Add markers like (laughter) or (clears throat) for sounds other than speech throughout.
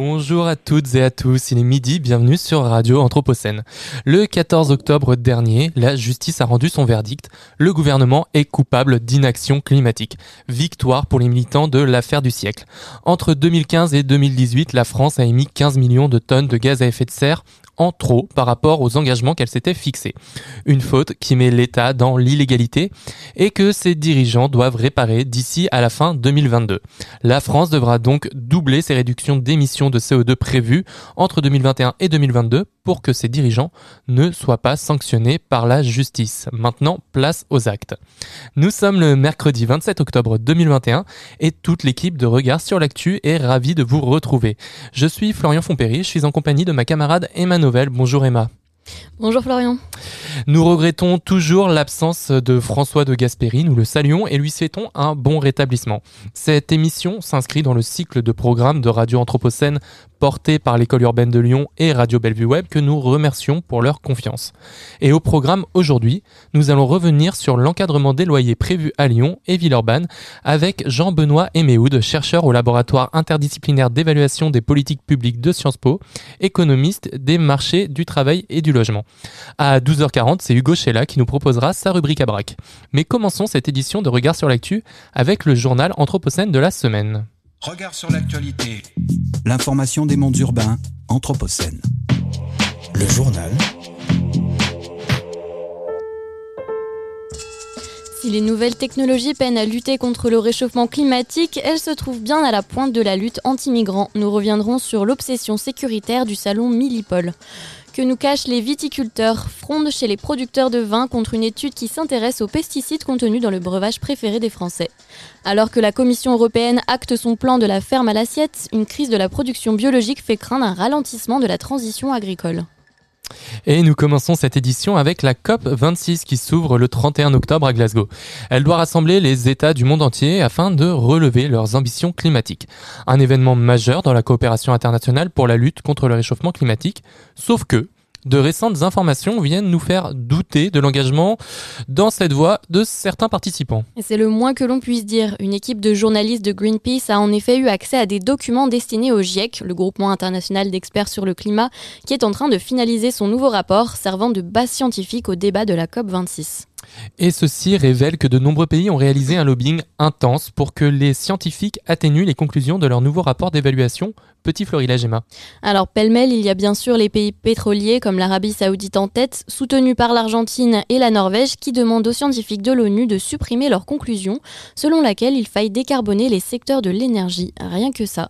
Bonjour à toutes et à tous, il est midi, bienvenue sur Radio Anthropocène. Le 14 octobre dernier, la justice a rendu son verdict. Le gouvernement est coupable d'inaction climatique. Victoire pour les militants de l'affaire du siècle. Entre 2015 et 2018, la France a émis 15 millions de tonnes de gaz à effet de serre en trop par rapport aux engagements qu'elle s'était fixés. Une faute qui met l'État dans l'illégalité et que ses dirigeants doivent réparer d'ici à la fin 2022. La France devra donc doubler ses réductions d'émissions de CO2 prévues entre 2021 et 2022 pour que ses dirigeants ne soient pas sanctionnés par la justice. Maintenant, place aux actes. Nous sommes le mercredi 27 octobre 2021 et toute l'équipe de Regard sur l'actu est ravie de vous retrouver. Je suis Florian Fompéry, je suis en compagnie de ma camarade Emma Novel. Bonjour Emma. Bonjour Florian. Nous regrettons toujours l'absence de François de Gasperi, nous le saluons et lui souhaitons un bon rétablissement. Cette émission s'inscrit dans le cycle de programmes de Radio Anthropocène porté par l'école urbaine de Lyon et Radio Bellevue Web que nous remercions pour leur confiance. Et au programme aujourd'hui, nous allons revenir sur l'encadrement des loyers prévus à Lyon et Villeurbanne avec Jean-Benoît Eméoud, chercheur au laboratoire interdisciplinaire d'évaluation des politiques publiques de Sciences Po, économiste des marchés du travail et du logement. À 12h40, c'est Hugo Chella qui nous proposera sa rubrique à braque. Mais commençons cette édition de Regard sur l'actu avec le journal Anthropocène de la semaine. Regard sur l'actualité. L'information des mondes urbains, Anthropocène. Le journal. Si les nouvelles technologies peinent à lutter contre le réchauffement climatique, elles se trouvent bien à la pointe de la lutte anti-migrants. Nous reviendrons sur l'obsession sécuritaire du salon Millipol. Que nous cachent les viticulteurs fronde chez les producteurs de vin contre une étude qui s'intéresse aux pesticides contenus dans le breuvage préféré des Français. Alors que la Commission européenne acte son plan de la ferme à l'assiette, une crise de la production biologique fait craindre un ralentissement de la transition agricole. Et nous commençons cette édition avec la COP 26 qui s'ouvre le 31 octobre à Glasgow. Elle doit rassembler les États du monde entier afin de relever leurs ambitions climatiques. Un événement majeur dans la coopération internationale pour la lutte contre le réchauffement climatique, sauf que de récentes informations viennent nous faire douter de l'engagement dans cette voie de certains participants. C'est le moins que l'on puisse dire. Une équipe de journalistes de Greenpeace a en effet eu accès à des documents destinés au GIEC, le groupement international d'experts sur le climat, qui est en train de finaliser son nouveau rapport servant de base scientifique au débat de la COP26. Et ceci révèle que de nombreux pays ont réalisé un lobbying intense pour que les scientifiques atténuent les conclusions de leur nouveau rapport d'évaluation. Petit Emma. Alors, pêle-mêle, il y a bien sûr les pays pétroliers comme l'Arabie saoudite en tête, soutenus par l'Argentine et la Norvège, qui demandent aux scientifiques de l'ONU de supprimer leurs conclusions, selon laquelle il faille décarboner les secteurs de l'énergie. Rien que ça.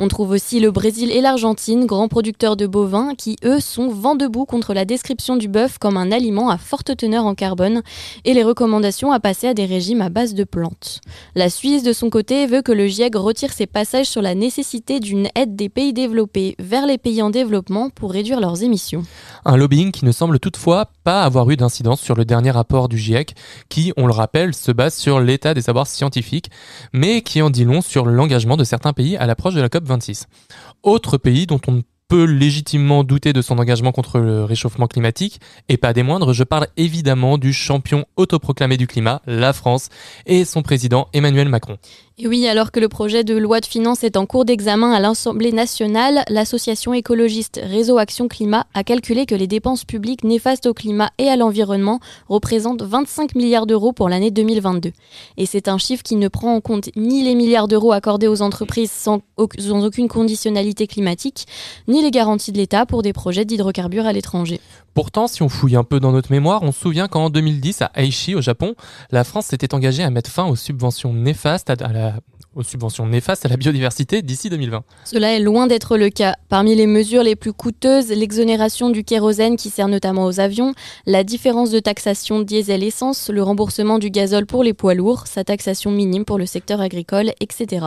On trouve aussi le Brésil et l'Argentine, grands producteurs de bovins, qui eux sont vent debout contre la description du bœuf comme un aliment à forte teneur en carbone et les recommandations à passer à des régimes à base de plantes. La Suisse, de son côté, veut que le GIEC retire ses passages sur la nécessité d'une aide des pays développés vers les pays en développement pour réduire leurs émissions. Un lobbying qui ne semble toutefois pas avoir eu d'incidence sur le dernier rapport du GIEC, qui, on le rappelle, se base sur l'état des savoirs scientifiques, mais qui en dit long sur l'engagement de certains pays à l'approche de la COP26. Autre pays dont on ne peut légitimement douter de son engagement contre le réchauffement climatique, et pas des moindres, je parle évidemment du champion autoproclamé du climat, la France, et son président Emmanuel Macron. Oui, alors que le projet de loi de finances est en cours d'examen à l'Assemblée nationale, l'association écologiste Réseau Action Climat a calculé que les dépenses publiques néfastes au climat et à l'environnement représentent 25 milliards d'euros pour l'année 2022. Et c'est un chiffre qui ne prend en compte ni les milliards d'euros accordés aux entreprises sans aucune conditionnalité climatique, ni les garanties de l'État pour des projets d'hydrocarbures à l'étranger. Pourtant, si on fouille un peu dans notre mémoire, on se souvient qu'en 2010, à Aichi, au Japon, la France s'était engagée à mettre fin aux subventions néfastes à la aux subventions néfastes à la biodiversité d'ici 2020. Cela est loin d'être le cas. Parmi les mesures les plus coûteuses, l'exonération du kérosène qui sert notamment aux avions, la différence de taxation diesel-essence, le remboursement du gazole pour les poids lourds, sa taxation minime pour le secteur agricole, etc.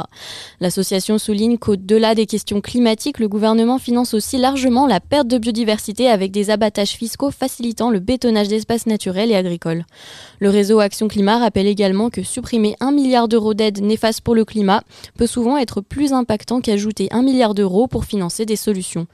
L'association souligne qu'au-delà des questions climatiques, le gouvernement finance aussi largement la perte de biodiversité avec des abattages fiscaux facilitant le bétonnage d'espaces naturels et agricoles. Le réseau Action Climat rappelle également que supprimer un milliard d'euros d'aide néfaste pour le climat peut souvent être plus impactant qu'ajouter un milliard d'euros pour financer des solutions.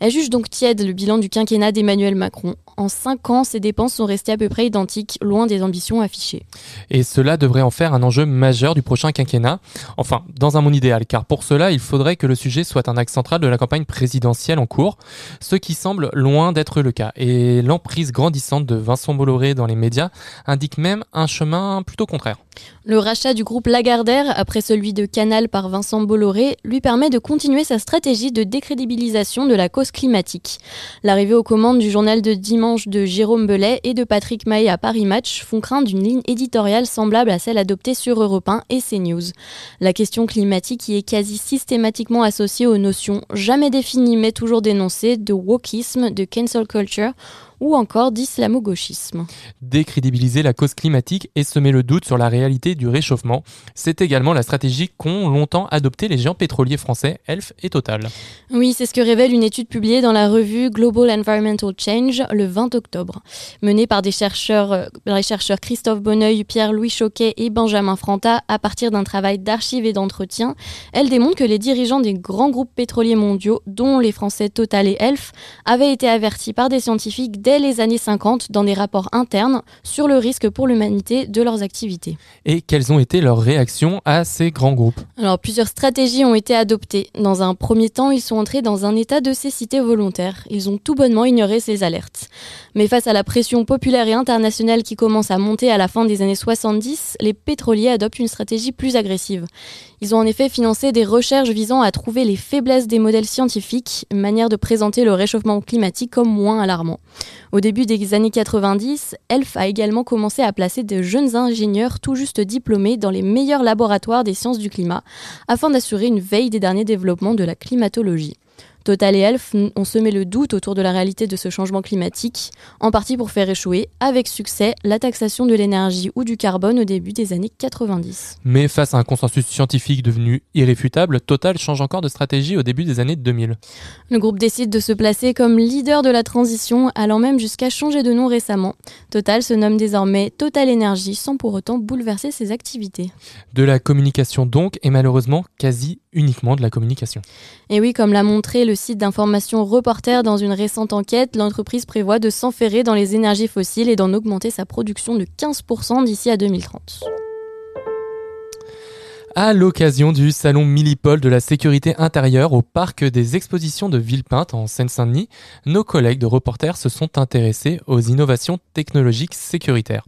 Elle juge donc tiède le bilan du quinquennat d'Emmanuel Macron. En cinq ans, ses dépenses sont restées à peu près identiques, loin des ambitions affichées. Et cela devrait en faire un enjeu majeur du prochain quinquennat. Enfin, dans un monde idéal, car pour cela, il faudrait que le sujet soit un axe central de la campagne présidentielle en cours, ce qui semble loin d'être le cas. Et l'emprise grandissante de Vincent Bolloré dans les médias indique même un chemin plutôt contraire. Le rachat du groupe Lagardère, après celui de Canal par Vincent Bolloré, lui permet de continuer sa stratégie de décrédibilisation de la cause climatique. L'arrivée aux commandes du journal de dimanche de Jérôme Belay et de Patrick Maé à Paris Match font craindre une ligne éditoriale semblable à celle adoptée sur Europe 1 et CNews. La question climatique y est quasi systématiquement associée aux notions jamais définies mais toujours dénoncées de wokisme, de cancel culture ou encore d'islamo-gauchisme. Décrédibiliser la cause climatique et semer le doute sur la réalité du réchauffement, c'est également la stratégie qu'ont longtemps adopté les géants pétroliers français Elf et Total. Oui, c'est ce que révèle une étude publiée dans la revue Global Environmental Change le 20 octobre. Menée par des chercheurs, euh, les chercheurs Christophe Bonneuil, Pierre-Louis Choquet et Benjamin Franta à partir d'un travail d'archives et d'entretien, elle démontre que les dirigeants des grands groupes pétroliers mondiaux, dont les Français Total et Elf, avaient été avertis par des scientifiques dès les années 50 dans des rapports internes sur le risque pour l'humanité de leurs activités. Et quelles ont été leurs réactions à ces grands groupes? Alors plusieurs stratégies ont été adoptées. Dans un premier temps, ils sont entrés dans un état de cécité volontaire. Ils ont tout bonnement ignoré ces alertes. Mais face à la pression populaire et internationale qui commence à monter à la fin des années 70, les pétroliers adoptent une stratégie plus agressive. Ils ont en effet financé des recherches visant à trouver les faiblesses des modèles scientifiques, manière de présenter le réchauffement climatique comme moins alarmant. Au début des années 90, ELF a également commencé à placer de jeunes ingénieurs tout juste diplômés dans les meilleurs laboratoires des sciences du climat, afin d'assurer une veille des derniers développements de la climatologie. Total et Elf ont semé le doute autour de la réalité de ce changement climatique, en partie pour faire échouer, avec succès, la taxation de l'énergie ou du carbone au début des années 90. Mais face à un consensus scientifique devenu irréfutable, Total change encore de stratégie au début des années 2000. Le groupe décide de se placer comme leader de la transition, allant même jusqu'à changer de nom récemment. Total se nomme désormais Total Energy, sans pour autant bouleverser ses activités. De la communication donc, et malheureusement quasi uniquement de la communication. Et oui, comme l'a montré le site d'information Reporter dans une récente enquête, l'entreprise prévoit de s'enferrer dans les énergies fossiles et d'en augmenter sa production de 15% d'ici à 2030. À l'occasion du salon Millipol de la sécurité intérieure au parc des expositions de Villepinte en Seine-Saint-Denis, nos collègues de reporters se sont intéressés aux innovations technologiques sécuritaires.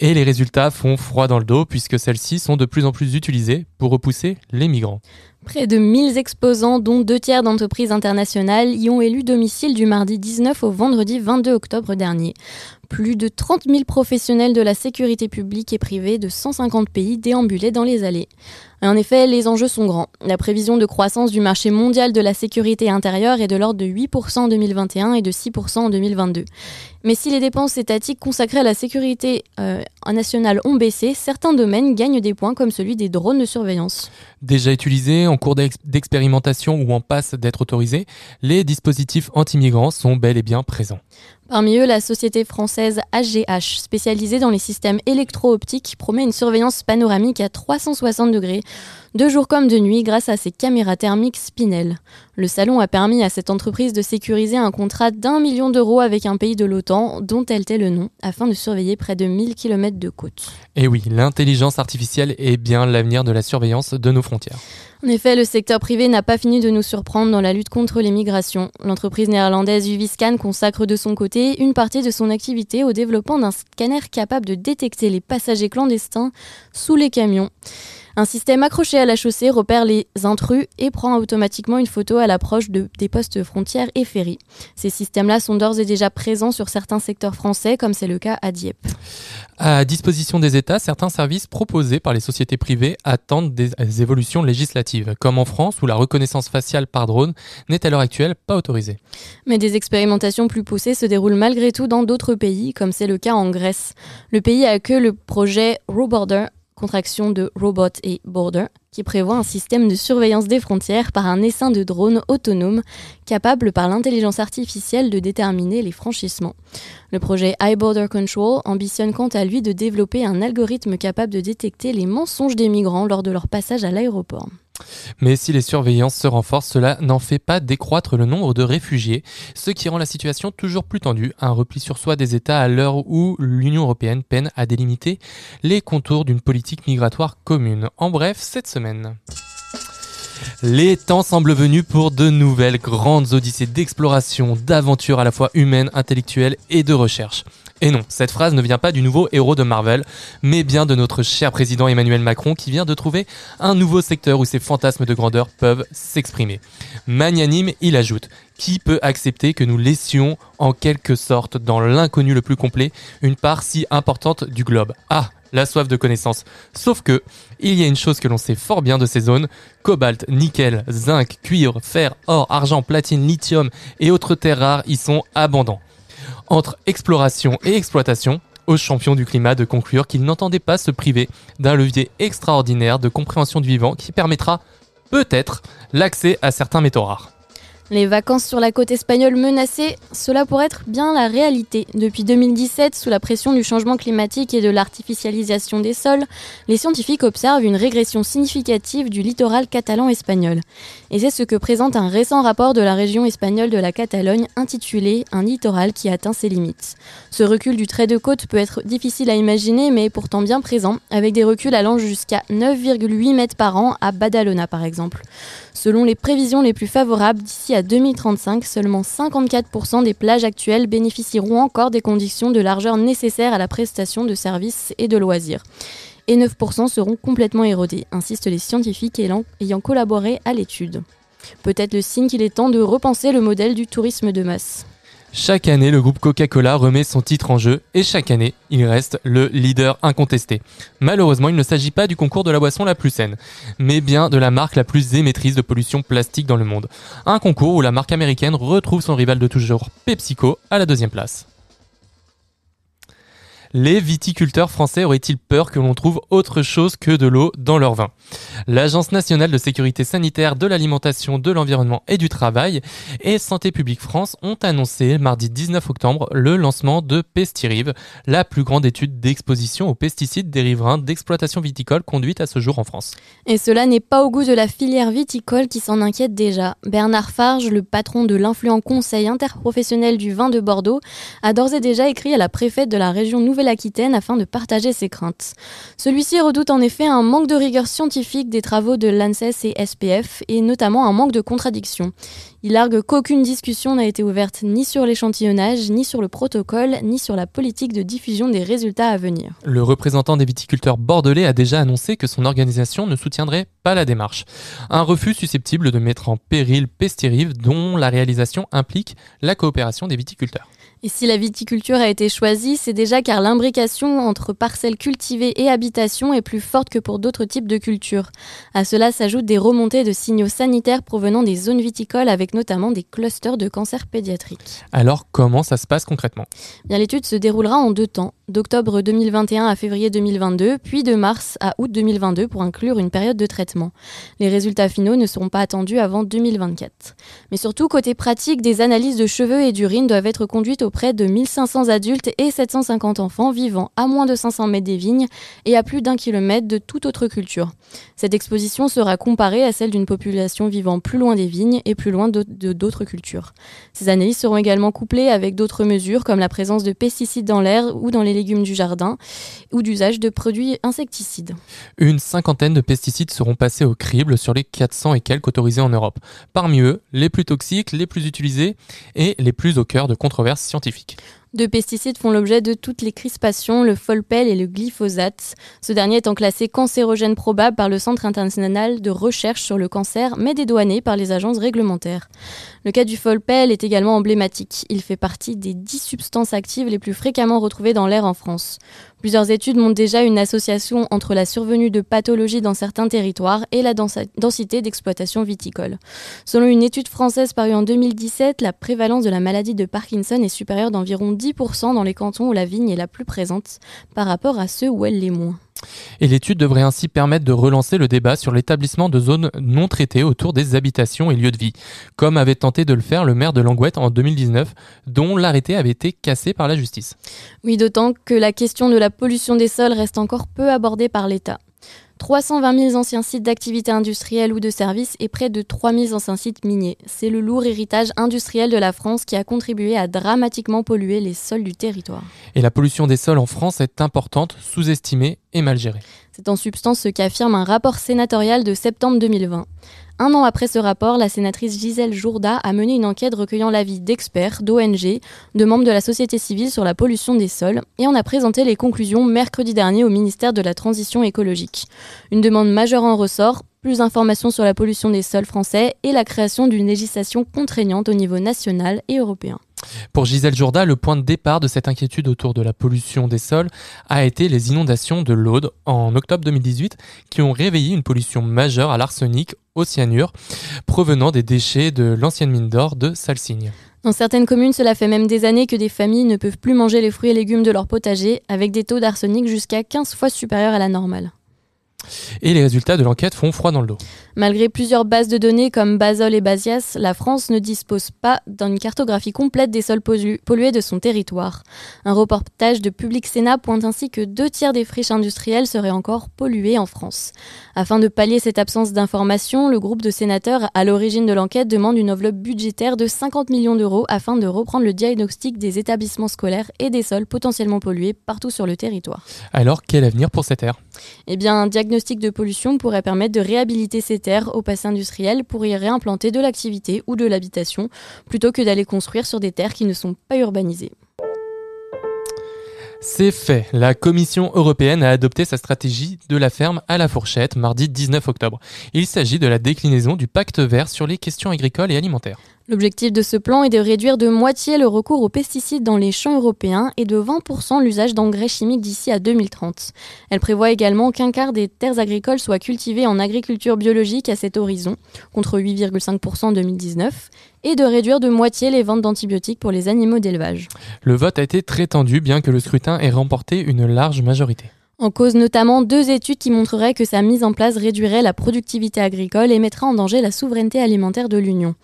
Et les résultats font froid dans le dos puisque celles-ci sont de plus en plus utilisées pour repousser les migrants. Près de 1000 exposants, dont deux tiers d'entreprises internationales, y ont élu domicile du mardi 19 au vendredi 22 octobre dernier. Plus de 30 000 professionnels de la sécurité publique et privée de 150 pays déambulaient dans les allées. En effet, les enjeux sont grands. La prévision de croissance du marché mondial de la sécurité intérieure est de l'ordre de 8% en 2021 et de 6% en 2022. Mais si les dépenses étatiques consacrées à la sécurité euh, nationale ont baissé, certains domaines gagnent des points comme celui des drones de surveillance. Déjà utilisés, en cours d'expérimentation ou en passe d'être autorisés, les dispositifs anti-migrants sont bel et bien présents. Parmi eux, la société française AGH, spécialisée dans les systèmes électro-optiques, promet une surveillance panoramique à 360 degrés de jour comme de nuit grâce à ses caméras thermiques Spinel. Le salon a permis à cette entreprise de sécuriser un contrat d'un million d'euros avec un pays de l'OTAN, dont elle tait le nom, afin de surveiller près de 1000 km de côte. Et oui, l'intelligence artificielle est bien l'avenir de la surveillance de nos frontières. En effet, le secteur privé n'a pas fini de nous surprendre dans la lutte contre les migrations. L'entreprise néerlandaise Uviscan consacre de son côté une partie de son activité au développement d'un scanner capable de détecter les passagers clandestins sous les camions. Un système accroché à la chaussée repère les intrus et prend automatiquement une photo à l'approche de, des postes frontières et ferries. Ces systèmes-là sont d'ores et déjà présents sur certains secteurs français, comme c'est le cas à Dieppe. À disposition des États, certains services proposés par les sociétés privées attendent des évolutions législatives, comme en France où la reconnaissance faciale par drone n'est à l'heure actuelle pas autorisée. Mais des expérimentations plus poussées se déroulent malgré tout dans d'autres pays, comme c'est le cas en Grèce. Le pays a que le projet RoBorder, contraction de Robot et Border, qui prévoit un système de surveillance des frontières par un essaim de drones autonomes capable par l'intelligence artificielle de déterminer les franchissements. Le projet iBorder Control ambitionne quant à lui de développer un algorithme capable de détecter les mensonges des migrants lors de leur passage à l'aéroport. Mais si les surveillances se renforcent, cela n'en fait pas décroître le nombre de réfugiés, ce qui rend la situation toujours plus tendue, un repli sur soi des États à l'heure où l'Union européenne peine à délimiter les contours d'une politique migratoire commune. En bref, cette semaine. Les temps semblent venus pour de nouvelles grandes odyssées d'exploration, d'aventure à la fois humaine, intellectuelle et de recherche. Et non, cette phrase ne vient pas du nouveau héros de Marvel, mais bien de notre cher président Emmanuel Macron qui vient de trouver un nouveau secteur où ses fantasmes de grandeur peuvent s'exprimer. Magnanime, il ajoute Qui peut accepter que nous laissions en quelque sorte dans l'inconnu le plus complet une part si importante du globe? Ah, la soif de connaissance. Sauf que, il y a une chose que l'on sait fort bien de ces zones, cobalt, nickel, zinc, cuivre, fer, or, argent, platine, lithium et autres terres rares y sont abondants entre exploration et exploitation, aux champions du climat de conclure qu'ils n'entendaient pas se priver d'un levier extraordinaire de compréhension du vivant qui permettra peut-être l'accès à certains métaux rares. Les vacances sur la côte espagnole menacées, cela pourrait être bien la réalité. Depuis 2017, sous la pression du changement climatique et de l'artificialisation des sols, les scientifiques observent une régression significative du littoral catalan espagnol. Et c'est ce que présente un récent rapport de la région espagnole de la Catalogne intitulé Un littoral qui atteint ses limites. Ce recul du trait de côte peut être difficile à imaginer, mais pourtant bien présent, avec des reculs allant jusqu'à 9,8 mètres par an à Badalona par exemple. Selon les prévisions les plus favorables, d'ici à 2035, seulement 54% des plages actuelles bénéficieront encore des conditions de largeur nécessaires à la prestation de services et de loisirs. Et 9% seront complètement érodés, insistent les scientifiques ayant collaboré à l'étude. Peut-être le signe qu'il est temps de repenser le modèle du tourisme de masse. Chaque année, le groupe Coca-Cola remet son titre en jeu et chaque année, il reste le leader incontesté. Malheureusement, il ne s'agit pas du concours de la boisson la plus saine, mais bien de la marque la plus émettrice de pollution plastique dans le monde. Un concours où la marque américaine retrouve son rival de toujours, PepsiCo, à la deuxième place. Les viticulteurs français auraient-ils peur que l'on trouve autre chose que de l'eau dans leur vin? L'Agence nationale de sécurité sanitaire de l'alimentation, de l'environnement et du travail et Santé publique France ont annoncé mardi 19 octobre le lancement de Pestirive, la plus grande étude d'exposition aux pesticides des riverains d'exploitation viticole conduite à ce jour en France. Et cela n'est pas au goût de la filière viticole qui s'en inquiète déjà. Bernard Farge, le patron de l'influent conseil interprofessionnel du vin de Bordeaux, a d'ores et déjà écrit à la préfète de la région Nouvelle aquitaine afin de partager ses craintes. Celui-ci redoute en effet un manque de rigueur scientifique des travaux de l'ANSES et SPF, et notamment un manque de contradiction. Il argue qu'aucune discussion n'a été ouverte ni sur l'échantillonnage, ni sur le protocole, ni sur la politique de diffusion des résultats à venir. Le représentant des viticulteurs bordelais a déjà annoncé que son organisation ne soutiendrait pas la démarche. Un refus susceptible de mettre en péril Pestirive dont la réalisation implique la coopération des viticulteurs. Et si la viticulture a été choisie, c'est déjà car l'imbrication entre parcelles cultivées et habitations est plus forte que pour d'autres types de cultures. À cela s'ajoutent des remontées de signaux sanitaires provenant des zones viticoles avec notamment des clusters de cancer pédiatrique. Alors comment ça se passe concrètement? Bien l'étude se déroulera en deux temps, d'octobre 2021 à février 2022, puis de mars à août 2022 pour inclure une période de traitement. Les résultats finaux ne seront pas attendus avant 2024. Mais surtout côté pratique, des analyses de cheveux et d'urine doivent être conduites au près de 1500 adultes et 750 enfants vivant à moins de 500 mètres des vignes et à plus d'un kilomètre de toute autre culture. Cette exposition sera comparée à celle d'une population vivant plus loin des vignes et plus loin de d'autres cultures. Ces analyses seront également couplées avec d'autres mesures comme la présence de pesticides dans l'air ou dans les légumes du jardin ou d'usage de produits insecticides. Une cinquantaine de pesticides seront passés au crible sur les 400 et quelques autorisés en Europe. Parmi eux, les plus toxiques, les plus utilisés et les plus au cœur de controverses scientifiques scientifique. Deux pesticides font l'objet de toutes les crispations, le folpel et le glyphosate. Ce dernier étant classé cancérogène probable par le Centre international de recherche sur le cancer, mais dédouané par les agences réglementaires. Le cas du folpel est également emblématique. Il fait partie des dix substances actives les plus fréquemment retrouvées dans l'air en France. Plusieurs études montrent déjà une association entre la survenue de pathologies dans certains territoires et la densité d'exploitation viticole. Selon une étude française parue en 2017, la prévalence de la maladie de Parkinson est supérieure d'environ 10% dans les cantons où la vigne est la plus présente par rapport à ceux où elle l'est moins. Et l'étude devrait ainsi permettre de relancer le débat sur l'établissement de zones non traitées autour des habitations et lieux de vie, comme avait tenté de le faire le maire de Langouette en 2019, dont l'arrêté avait été cassé par la justice. Oui, d'autant que la question de la pollution des sols reste encore peu abordée par l'État. 320 000 anciens sites d'activité industrielle ou de services et près de 3 000 anciens sites miniers. C'est le lourd héritage industriel de la France qui a contribué à dramatiquement polluer les sols du territoire. Et la pollution des sols en France est importante, sous-estimée et mal gérée. C'est en substance ce qu'affirme un rapport sénatorial de septembre 2020. Un an après ce rapport, la sénatrice Gisèle Jourda a mené une enquête recueillant l'avis d'experts, d'ONG, de membres de la société civile sur la pollution des sols et en a présenté les conclusions mercredi dernier au ministère de la Transition écologique. Une demande majeure en ressort, plus d'informations sur la pollution des sols français et la création d'une législation contraignante au niveau national et européen. Pour Gisèle Jourda, le point de départ de cette inquiétude autour de la pollution des sols a été les inondations de l'Aude en octobre 2018 qui ont réveillé une pollution majeure à l'arsenic, au cyanure, provenant des déchets de l'ancienne mine d'or de Salsigne. Dans certaines communes, cela fait même des années que des familles ne peuvent plus manger les fruits et légumes de leur potager avec des taux d'arsenic jusqu'à 15 fois supérieurs à la normale. Et les résultats de l'enquête font froid dans le dos. Malgré plusieurs bases de données comme Basol et Basias, la France ne dispose pas d'une cartographie complète des sols pollués de son territoire. Un reportage de Public Sénat pointe ainsi que deux tiers des friches industrielles seraient encore polluées en France. Afin de pallier cette absence d'information, le groupe de sénateurs à l'origine de l'enquête demande une enveloppe budgétaire de 50 millions d'euros afin de reprendre le diagnostic des établissements scolaires et des sols potentiellement pollués partout sur le territoire. Alors, quel avenir pour cette aire Eh bien, un diagnostic de pollution pourrait permettre de réhabiliter ces terres au passé industriel pour y réimplanter de l'activité ou de l'habitation, plutôt que d'aller construire sur des terres qui ne sont pas urbanisées. C'est fait. La Commission européenne a adopté sa stratégie de la ferme à la fourchette mardi 19 octobre. Il s'agit de la déclinaison du pacte vert sur les questions agricoles et alimentaires. L'objectif de ce plan est de réduire de moitié le recours aux pesticides dans les champs européens et de 20% l'usage d'engrais chimiques d'ici à 2030. Elle prévoit également qu'un quart des terres agricoles soient cultivées en agriculture biologique à cet horizon, contre 8,5% en 2019, et de réduire de moitié les ventes d'antibiotiques pour les animaux d'élevage. Le vote a été très tendu bien que le scrutin ait remporté une large majorité. En cause notamment deux études qui montreraient que sa mise en place réduirait la productivité agricole et mettrait en danger la souveraineté alimentaire de l'Union.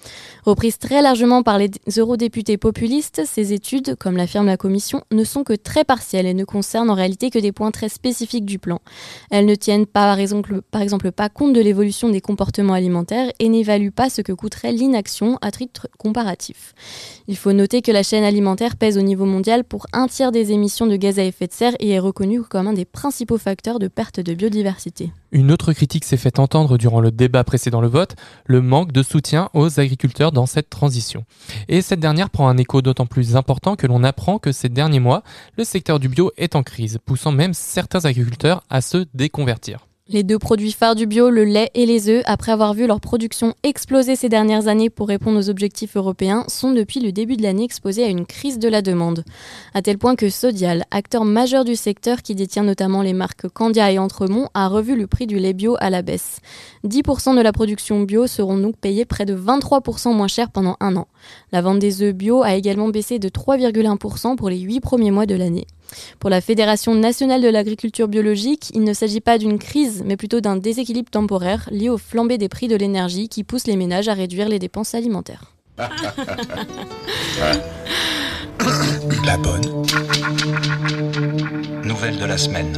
Reprises très largement par les eurodéputés populistes, ces études, comme l'affirme la Commission, ne sont que très partielles et ne concernent en réalité que des points très spécifiques du plan. Elles ne tiennent par exemple, par exemple pas compte de l'évolution des comportements alimentaires et n'évaluent pas ce que coûterait l'inaction à titre comparatif. Il faut noter que la chaîne alimentaire pèse au niveau mondial pour un tiers des émissions de gaz à effet de serre et est reconnue comme un des principaux facteurs de perte de biodiversité. Une autre critique s'est fait entendre durant le débat précédent le vote, le manque de soutien aux agriculteurs dans cette transition. Et cette dernière prend un écho d'autant plus important que l'on apprend que ces derniers mois, le secteur du bio est en crise, poussant même certains agriculteurs à se déconvertir. Les deux produits phares du bio, le lait et les œufs, après avoir vu leur production exploser ces dernières années pour répondre aux objectifs européens, sont depuis le début de l'année exposés à une crise de la demande. À tel point que Sodial, acteur majeur du secteur qui détient notamment les marques Candia et Entremont, a revu le prix du lait bio à la baisse. 10% de la production bio seront donc payés près de 23% moins cher pendant un an. La vente des œufs bio a également baissé de 3,1% pour les 8 premiers mois de l'année. Pour la Fédération nationale de l'agriculture biologique, il ne s'agit pas d'une crise, mais plutôt d'un déséquilibre temporaire lié au flambé des prix de l'énergie qui pousse les ménages à réduire les dépenses alimentaires. (laughs) La bonne. Nouvelle de la semaine.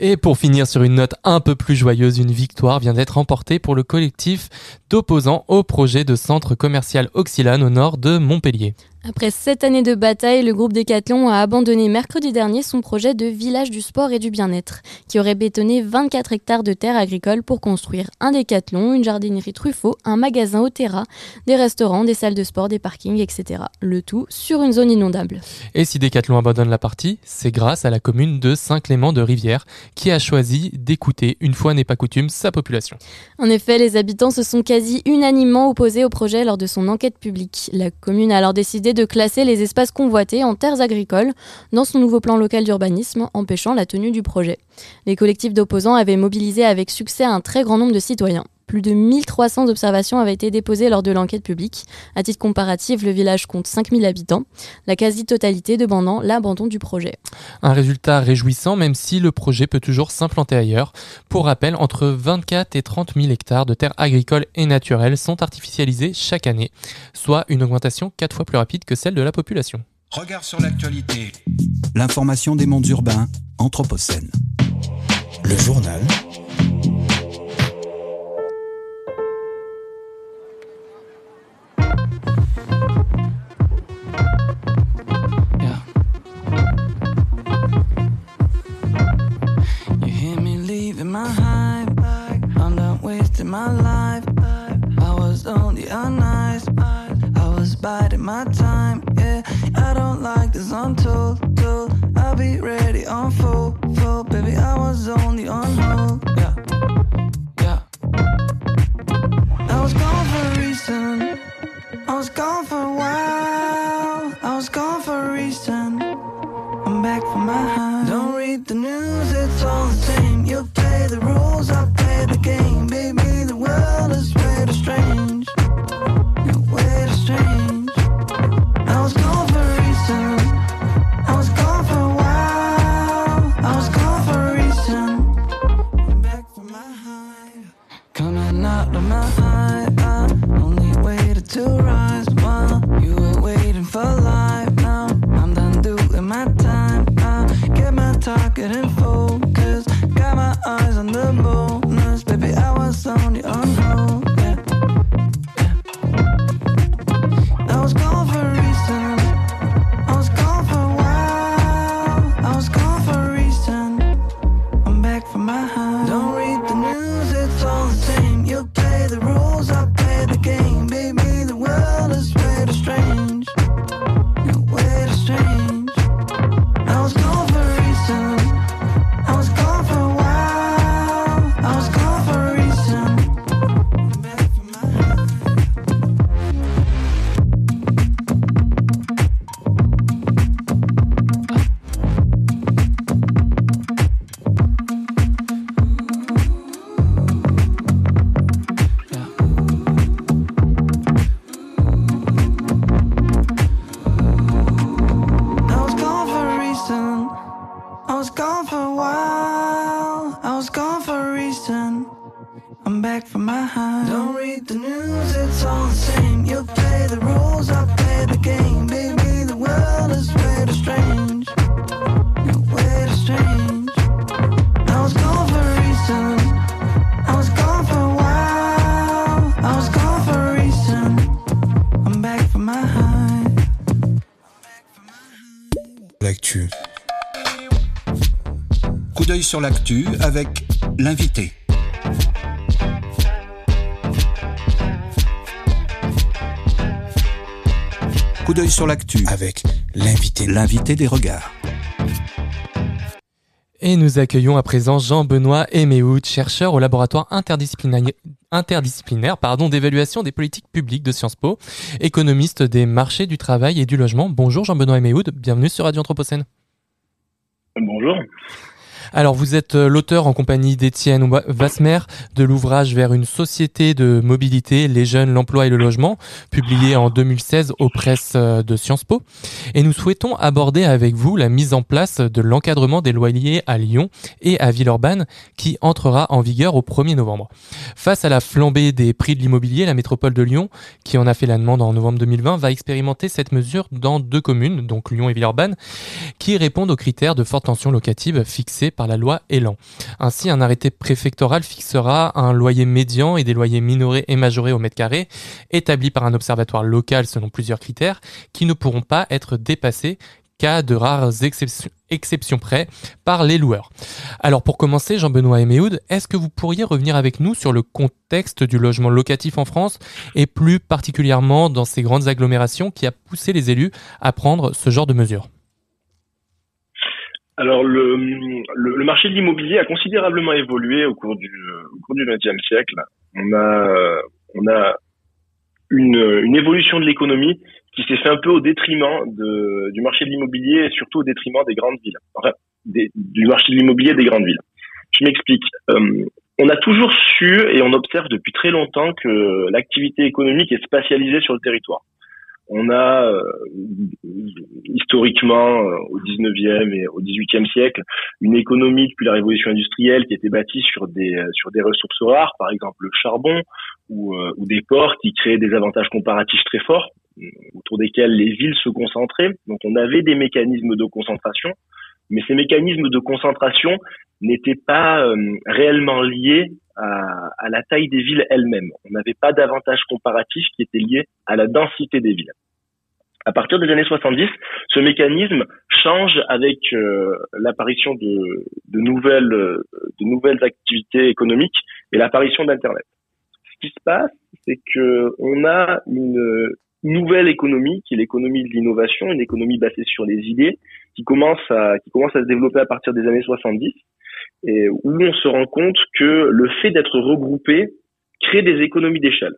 Et pour finir sur une note un peu plus joyeuse, une victoire vient d'être remportée pour le collectif d'opposants au projet de centre commercial Oxylane au nord de Montpellier. Après sept années de bataille, le groupe Decathlon a abandonné mercredi dernier son projet de village du sport et du bien-être, qui aurait bétonné 24 hectares de terres agricoles pour construire un décathlon, une jardinerie Truffaut, un magasin au Terra, des restaurants, des salles de sport, des parkings, etc. Le tout sur une zone inondable. Et si Decathlon abandonne la partie, c'est grâce à la commune de Saint-Clément de Rivière, qui a choisi d'écouter, une fois n'est pas coutume, sa population. En effet, les habitants se sont quasi unanimement opposés au projet lors de son enquête publique. La commune a alors décidé de classer les espaces convoités en terres agricoles dans son nouveau plan local d'urbanisme, empêchant la tenue du projet. Les collectifs d'opposants avaient mobilisé avec succès un très grand nombre de citoyens. Plus de 1300 observations avaient été déposées lors de l'enquête publique. À titre comparatif, le village compte 5000 habitants, la quasi-totalité demandant l'abandon du projet. Un résultat réjouissant même si le projet peut toujours s'implanter ailleurs. Pour rappel, entre 24 et 30 000 hectares de terres agricoles et naturelles sont artificialisés chaque année, soit une augmentation 4 fois plus rapide que celle de la population. Regard sur l'actualité. L'information des mondes urbains, Anthropocène. Le journal my life. I was only a nice. I was biding my time. Yeah, I don't like this untold. Told. I'll be ready on full, full. Baby, I was only on hold. Yeah, yeah. I was gone for a reason. I was gone for a while. I was gone for a reason come back from behind Don't read the news, it's all the same. You play the rules, I play the game. Baby, the world is way too strange Way too strange? I was gone for a reason. I was gone for a while. I was gone for a reason. Come back for my behind Coming out of my heart sur l'actu avec l'invité. Coup d'œil sur l'actu avec l'invité. L'invité des regards. Et nous accueillons à présent Jean-Benoît Eméhout, chercheur au laboratoire interdisciplinaire, interdisciplinaire pardon, d'évaluation des politiques publiques de Sciences Po, économiste des marchés du travail et du logement. Bonjour Jean-Benoît Eméhout, bienvenue sur Radio Anthropocène. Bonjour. Alors, vous êtes euh, l'auteur en compagnie d'Étienne Vasmer de l'ouvrage Vers une société de mobilité, les jeunes, l'emploi et le logement, publié en 2016 aux presses euh, de Sciences Po. Et nous souhaitons aborder avec vous la mise en place de l'encadrement des loyers à Lyon et à Villeurbanne qui entrera en vigueur au 1er novembre. Face à la flambée des prix de l'immobilier, la métropole de Lyon, qui en a fait la demande en novembre 2020, va expérimenter cette mesure dans deux communes, donc Lyon et Villeurbanne, qui répondent aux critères de forte tension locative fixés par la loi Elan. Ainsi, un arrêté préfectoral fixera un loyer médian et des loyers minorés et majorés au mètre carré, établis par un observatoire local selon plusieurs critères, qui ne pourront pas être dépassés cas de rares exceptions, près par les loueurs. Alors pour commencer, Jean-Benoît Eméoud, est-ce que vous pourriez revenir avec nous sur le contexte du logement locatif en France et plus particulièrement dans ces grandes agglomérations qui a poussé les élus à prendre ce genre de mesures? Alors le, le, marché de l'immobilier a considérablement évolué au cours du au cours du XXe siècle. On a on a une, une évolution de l'économie qui s'est fait un peu au détriment de, du marché de l'immobilier et surtout au détriment des grandes villes. Enfin, du marché de l'immobilier des grandes villes. Je m'explique. Euh, on a toujours su et on observe depuis très longtemps que l'activité économique est spatialisée sur le territoire. On a euh, historiquement euh, au 19e et au 18e siècle une économie depuis la révolution industrielle qui était bâtie sur des sur des ressources rares, par exemple le charbon ou, ou des ports qui créaient des avantages comparatifs très forts autour desquels les villes se concentraient. Donc on avait des mécanismes de concentration, mais ces mécanismes de concentration n'étaient pas euh, réellement liés à, à, la taille des villes elles-mêmes. On n'avait pas d'avantages comparatifs qui étaient liés à la densité des villes. À partir des années 70, ce mécanisme change avec euh, l'apparition de, nouvelles, activités économiques et l'apparition d'Internet. Ce qui se passe, c'est que on a une, nouvelle économie qui est l'économie de l'innovation, une économie basée sur les idées, qui commence à qui commence à se développer à partir des années 70 et où on se rend compte que le fait d'être regroupé crée des économies d'échelle.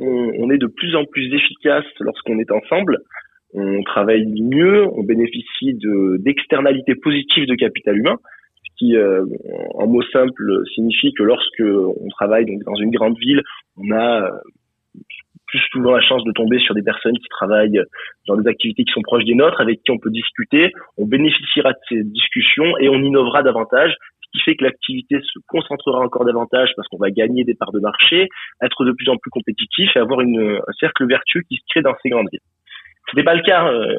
On, est de plus en plus efficace lorsqu'on est ensemble. On travaille mieux, on bénéficie de d'externalités positives de capital humain, ce qui, euh, en mots simples, signifie que lorsque on travaille dans une grande ville, on a plus souvent la chance de tomber sur des personnes qui travaillent dans des activités qui sont proches des nôtres, avec qui on peut discuter, on bénéficiera de ces discussions et on innovera davantage, qui fait que l'activité se concentrera encore davantage parce qu'on va gagner des parts de marché, être de plus en plus compétitif et avoir une, un cercle vertueux qui se crée dans ces grandes villes. Ce n'était pas le cas euh,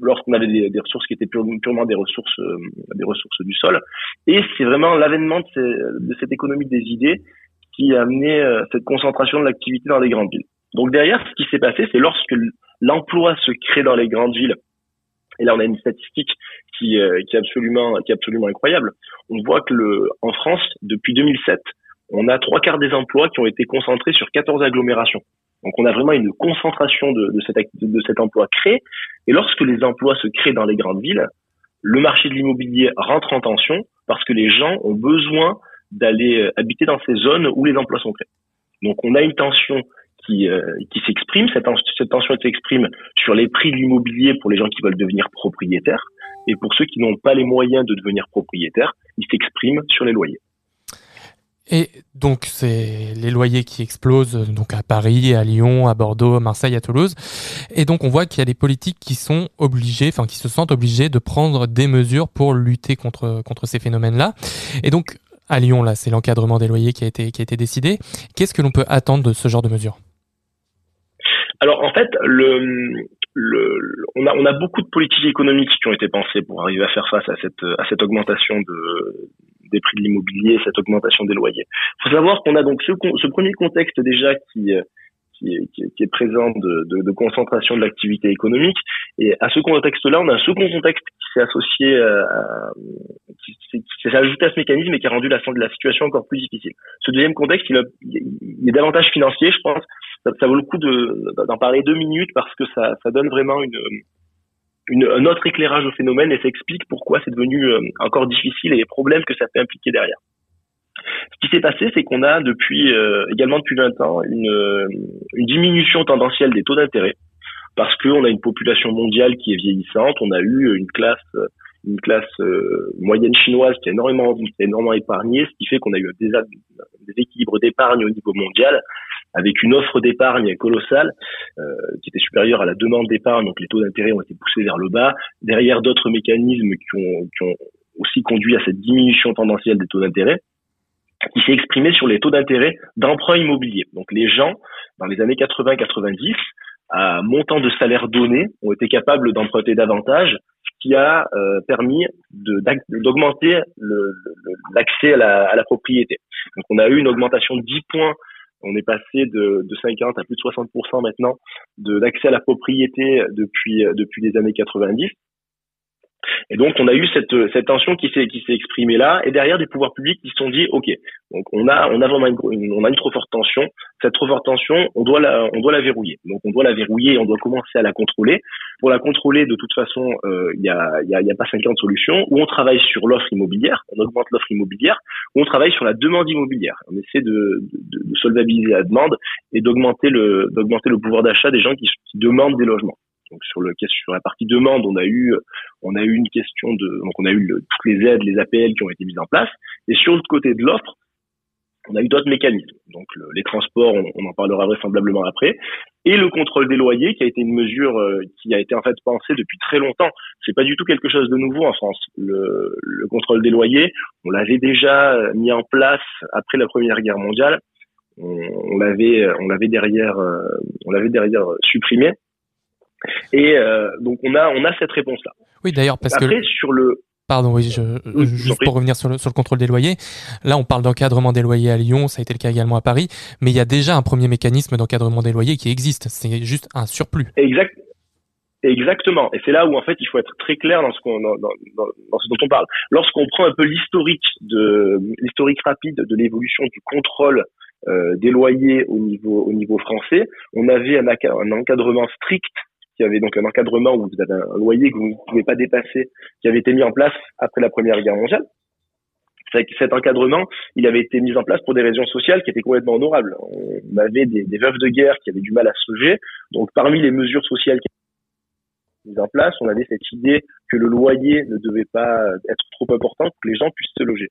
lorsqu'on avait des, des, ressources qui étaient purement des ressources, euh, des ressources du sol. Et c'est vraiment l'avènement de, de, cette économie des idées qui a amené euh, cette concentration de l'activité dans les grandes villes. Donc derrière, ce qui s'est passé, c'est lorsque l'emploi se crée dans les grandes villes, et là on a une statistique qui, euh, est absolument incroyable. On voit que en France depuis 2007, on a trois quarts des emplois qui ont été concentrés sur 14 agglomérations. Donc on a vraiment une concentration de, de, cet, de cet emploi créé. Et lorsque les emplois se créent dans les grandes villes, le marché de l'immobilier rentre en tension parce que les gens ont besoin d'aller euh, habiter dans ces zones où les emplois sont créés. Donc on a une tension qui, euh, qui s'exprime. Cette, cette tension s'exprime sur les prix de l'immobilier pour les gens qui veulent devenir propriétaires. Et pour ceux qui n'ont pas les moyens de devenir propriétaires, il s'exprime sur les loyers. Et donc c'est les loyers qui explosent donc à Paris, à Lyon, à Bordeaux, à Marseille, à Toulouse. Et donc on voit qu'il y a des politiques qui sont obligées, enfin qui se sentent obligées de prendre des mesures pour lutter contre contre ces phénomènes-là. Et donc à Lyon là, c'est l'encadrement des loyers qui a été qui a été décidé. Qu'est-ce que l'on peut attendre de ce genre de mesures? Alors en fait, le, le, on, a, on a beaucoup de politiques économiques qui ont été pensées pour arriver à faire face à cette, à cette augmentation de, des prix de l'immobilier, cette augmentation des loyers. Il faut savoir qu'on a donc ce, ce premier contexte déjà qui, qui est, qui est, présent de, de, de, concentration de l'activité économique. Et à ce contexte-là, on a un second contexte qui s'est associé, à, qui, s'est ajouté à ce mécanisme et qui a rendu la, la situation encore plus difficile. Ce deuxième contexte, il, il est davantage financier, je pense, ça, vaut le coup d'en parler deux minutes parce que ça, ça donne vraiment une, une, un autre éclairage au phénomène et ça explique pourquoi c'est devenu euh, encore difficile et les problèmes que ça peut impliquer derrière. Ce qui s'est passé, c'est qu'on a depuis euh, également depuis 20 ans une, une diminution tendancielle des taux d'intérêt parce qu'on a une population mondiale qui est vieillissante, on a eu une classe une classe euh, moyenne chinoise qui a énormément énormément épargné, ce qui fait qu'on a eu des équilibres d'épargne au niveau mondial avec une offre d'épargne colossale euh, qui était supérieure à la demande d'épargne, donc les taux d'intérêt ont été poussés vers le bas. Derrière d'autres mécanismes qui ont, qui ont aussi conduit à cette diminution tendancielle des taux d'intérêt qui s'est exprimée sur les taux d'intérêt d'emprunt immobilier. Donc les gens, dans les années 80-90, à montant de salaire donné, ont été capables d'emprunter davantage, ce qui a euh, permis d'augmenter l'accès à la, à la propriété. Donc on a eu une augmentation de 10 points on est passé de, de 50 à plus de 60% maintenant d'accès à la propriété depuis, depuis les années 90. Et donc on a eu cette, cette tension qui s'est exprimée là, et derrière des pouvoirs publics qui se sont dit ok, donc on a on vraiment une, on a une trop forte tension. Cette trop forte tension, on doit la verrouiller. Donc on doit la verrouiller, on doit commencer à la contrôler. Pour la contrôler, de toute façon, euh, il il y a, pas 50 solutions. Ou on travaille sur l'offre immobilière, on augmente l'offre immobilière, ou on travaille sur la demande immobilière. On essaie de, solvabiliser la demande et d'augmenter le pouvoir d'achat des gens qui demandent des logements. Donc sur le sur la partie demande, on a eu on a eu une question de donc on a eu toutes les aides, les APL qui ont été mises en place. Et sur le côté de l'offre, on a eu d'autres mécanismes. Donc les transports, on, en parlera vraisemblablement après, et le contrôle des loyers, qui a été une mesure euh, qui a été en fait pensée depuis très longtemps. C'est pas du tout quelque chose de nouveau en France. Le, le contrôle des loyers, on l'avait déjà mis en place après la Première Guerre mondiale. On, on l'avait on l'avait derrière euh, on l'avait derrière supprimé. Et euh, donc on a on a cette réponse là. Oui, d'ailleurs parce Après, que sur le Pardon, oui, je, juste pour revenir sur le, sur le contrôle des loyers. Là, on parle d'encadrement des loyers à Lyon, ça a été le cas également à Paris, mais il y a déjà un premier mécanisme d'encadrement des loyers qui existe. C'est juste un surplus. Exact. Exactement. Et c'est là où en fait il faut être très clair dans ce qu'on dans, dans, dans, ce dont on parle. Lorsqu'on prend un peu l'historique de l'historique rapide de l'évolution du contrôle euh, des loyers au niveau au niveau français, on avait un, un encadrement strict qui avait donc un encadrement où vous avez un loyer que vous ne pouvez pas dépasser, qui avait été mis en place après la Première Guerre mondiale. Cet encadrement, il avait été mis en place pour des raisons sociales qui étaient complètement honorables. On avait des, veuves de guerre qui avaient du mal à se loger. Donc, parmi les mesures sociales qui mises en place, on avait cette idée que le loyer ne devait pas être trop important pour que les gens puissent se loger.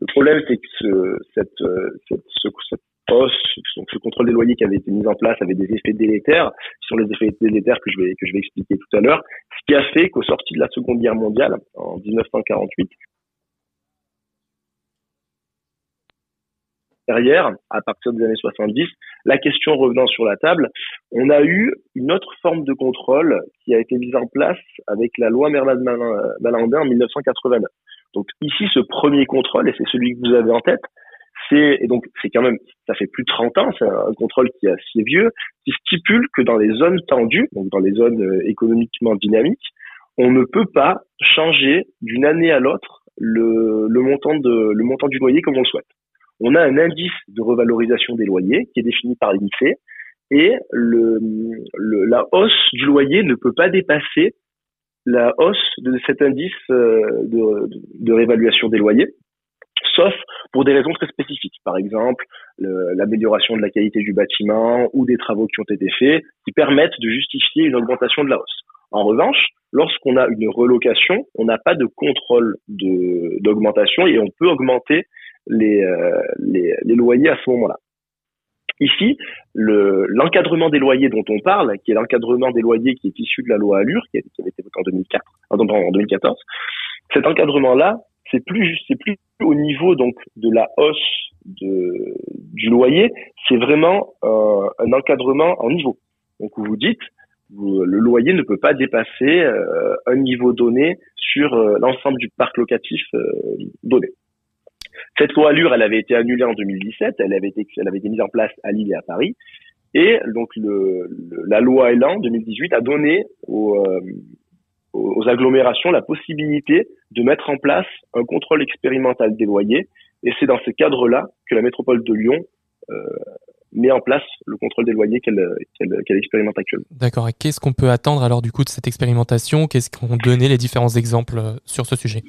Le problème, c'est que ce, cette, cette, ce, cette donc ce contrôle des loyers qui avait été mis en place avait des effets délétères, sont les effets délétères que je vais que je vais expliquer tout à l'heure, ce qui a fait qu'au sorti de la Seconde Guerre mondiale en 1948, derrière, à partir des années 70, la question revenant sur la table, on a eu une autre forme de contrôle qui a été mise en place avec la loi Merlin-Mallandin en 1989. Donc ici, ce premier contrôle, et c'est celui que vous avez en tête, c'est et donc c'est quand même ça fait plus de 30 ans, c'est un contrôle qui est assez vieux, qui stipule que dans les zones tendues, donc dans les zones euh, économiquement dynamiques, on ne peut pas changer d'une année à l'autre le, montant du loyer comme on le souhaite. On a un indice de revalorisation des loyers qui est défini par l'INSEE et la hausse du loyer ne peut pas dépasser la hausse de cet indice euh, de, de réévaluation des loyers sauf pour des raisons très spécifiques. Par exemple, l'amélioration de la qualité du bâtiment ou des travaux qui ont été faits qui permettent de justifier une augmentation de la hausse. En revanche, lorsqu'on a une relocation, on n'a pas de contrôle d'augmentation et on peut augmenter les, euh, loyers à ce moment-là. Ici, l'encadrement des loyers dont on parle, qui est l'encadrement des loyers qui est issu de la loi Allure, qui, avait été votée en 2004, en 2014, cet encadrement-là, c'est plus c'est plus au niveau donc de la hausse de, du loyer, c'est vraiment euh, un encadrement en niveau. Donc vous vous dites le loyer ne peut pas dépasser euh, un niveau donné sur euh, l'ensemble du parc locatif donné. Cette loi Allure, elle avait été annulée en 2017, elle avait été, elle avait été mise en place à Lille et à Paris, et donc le, la loi Elan 2018 a donné aux, aux agglomérations la possibilité de mettre en place un contrôle expérimental des loyers. Et c'est dans ce cadre-là que la métropole de Lyon euh, met en place le contrôle des loyers qu'elle qu expérimente actuellement. D'accord. Et qu'est-ce qu'on peut attendre alors du coup de cette expérimentation? Qu'est-ce qu'ont donné les différents exemples euh, sur ce sujet?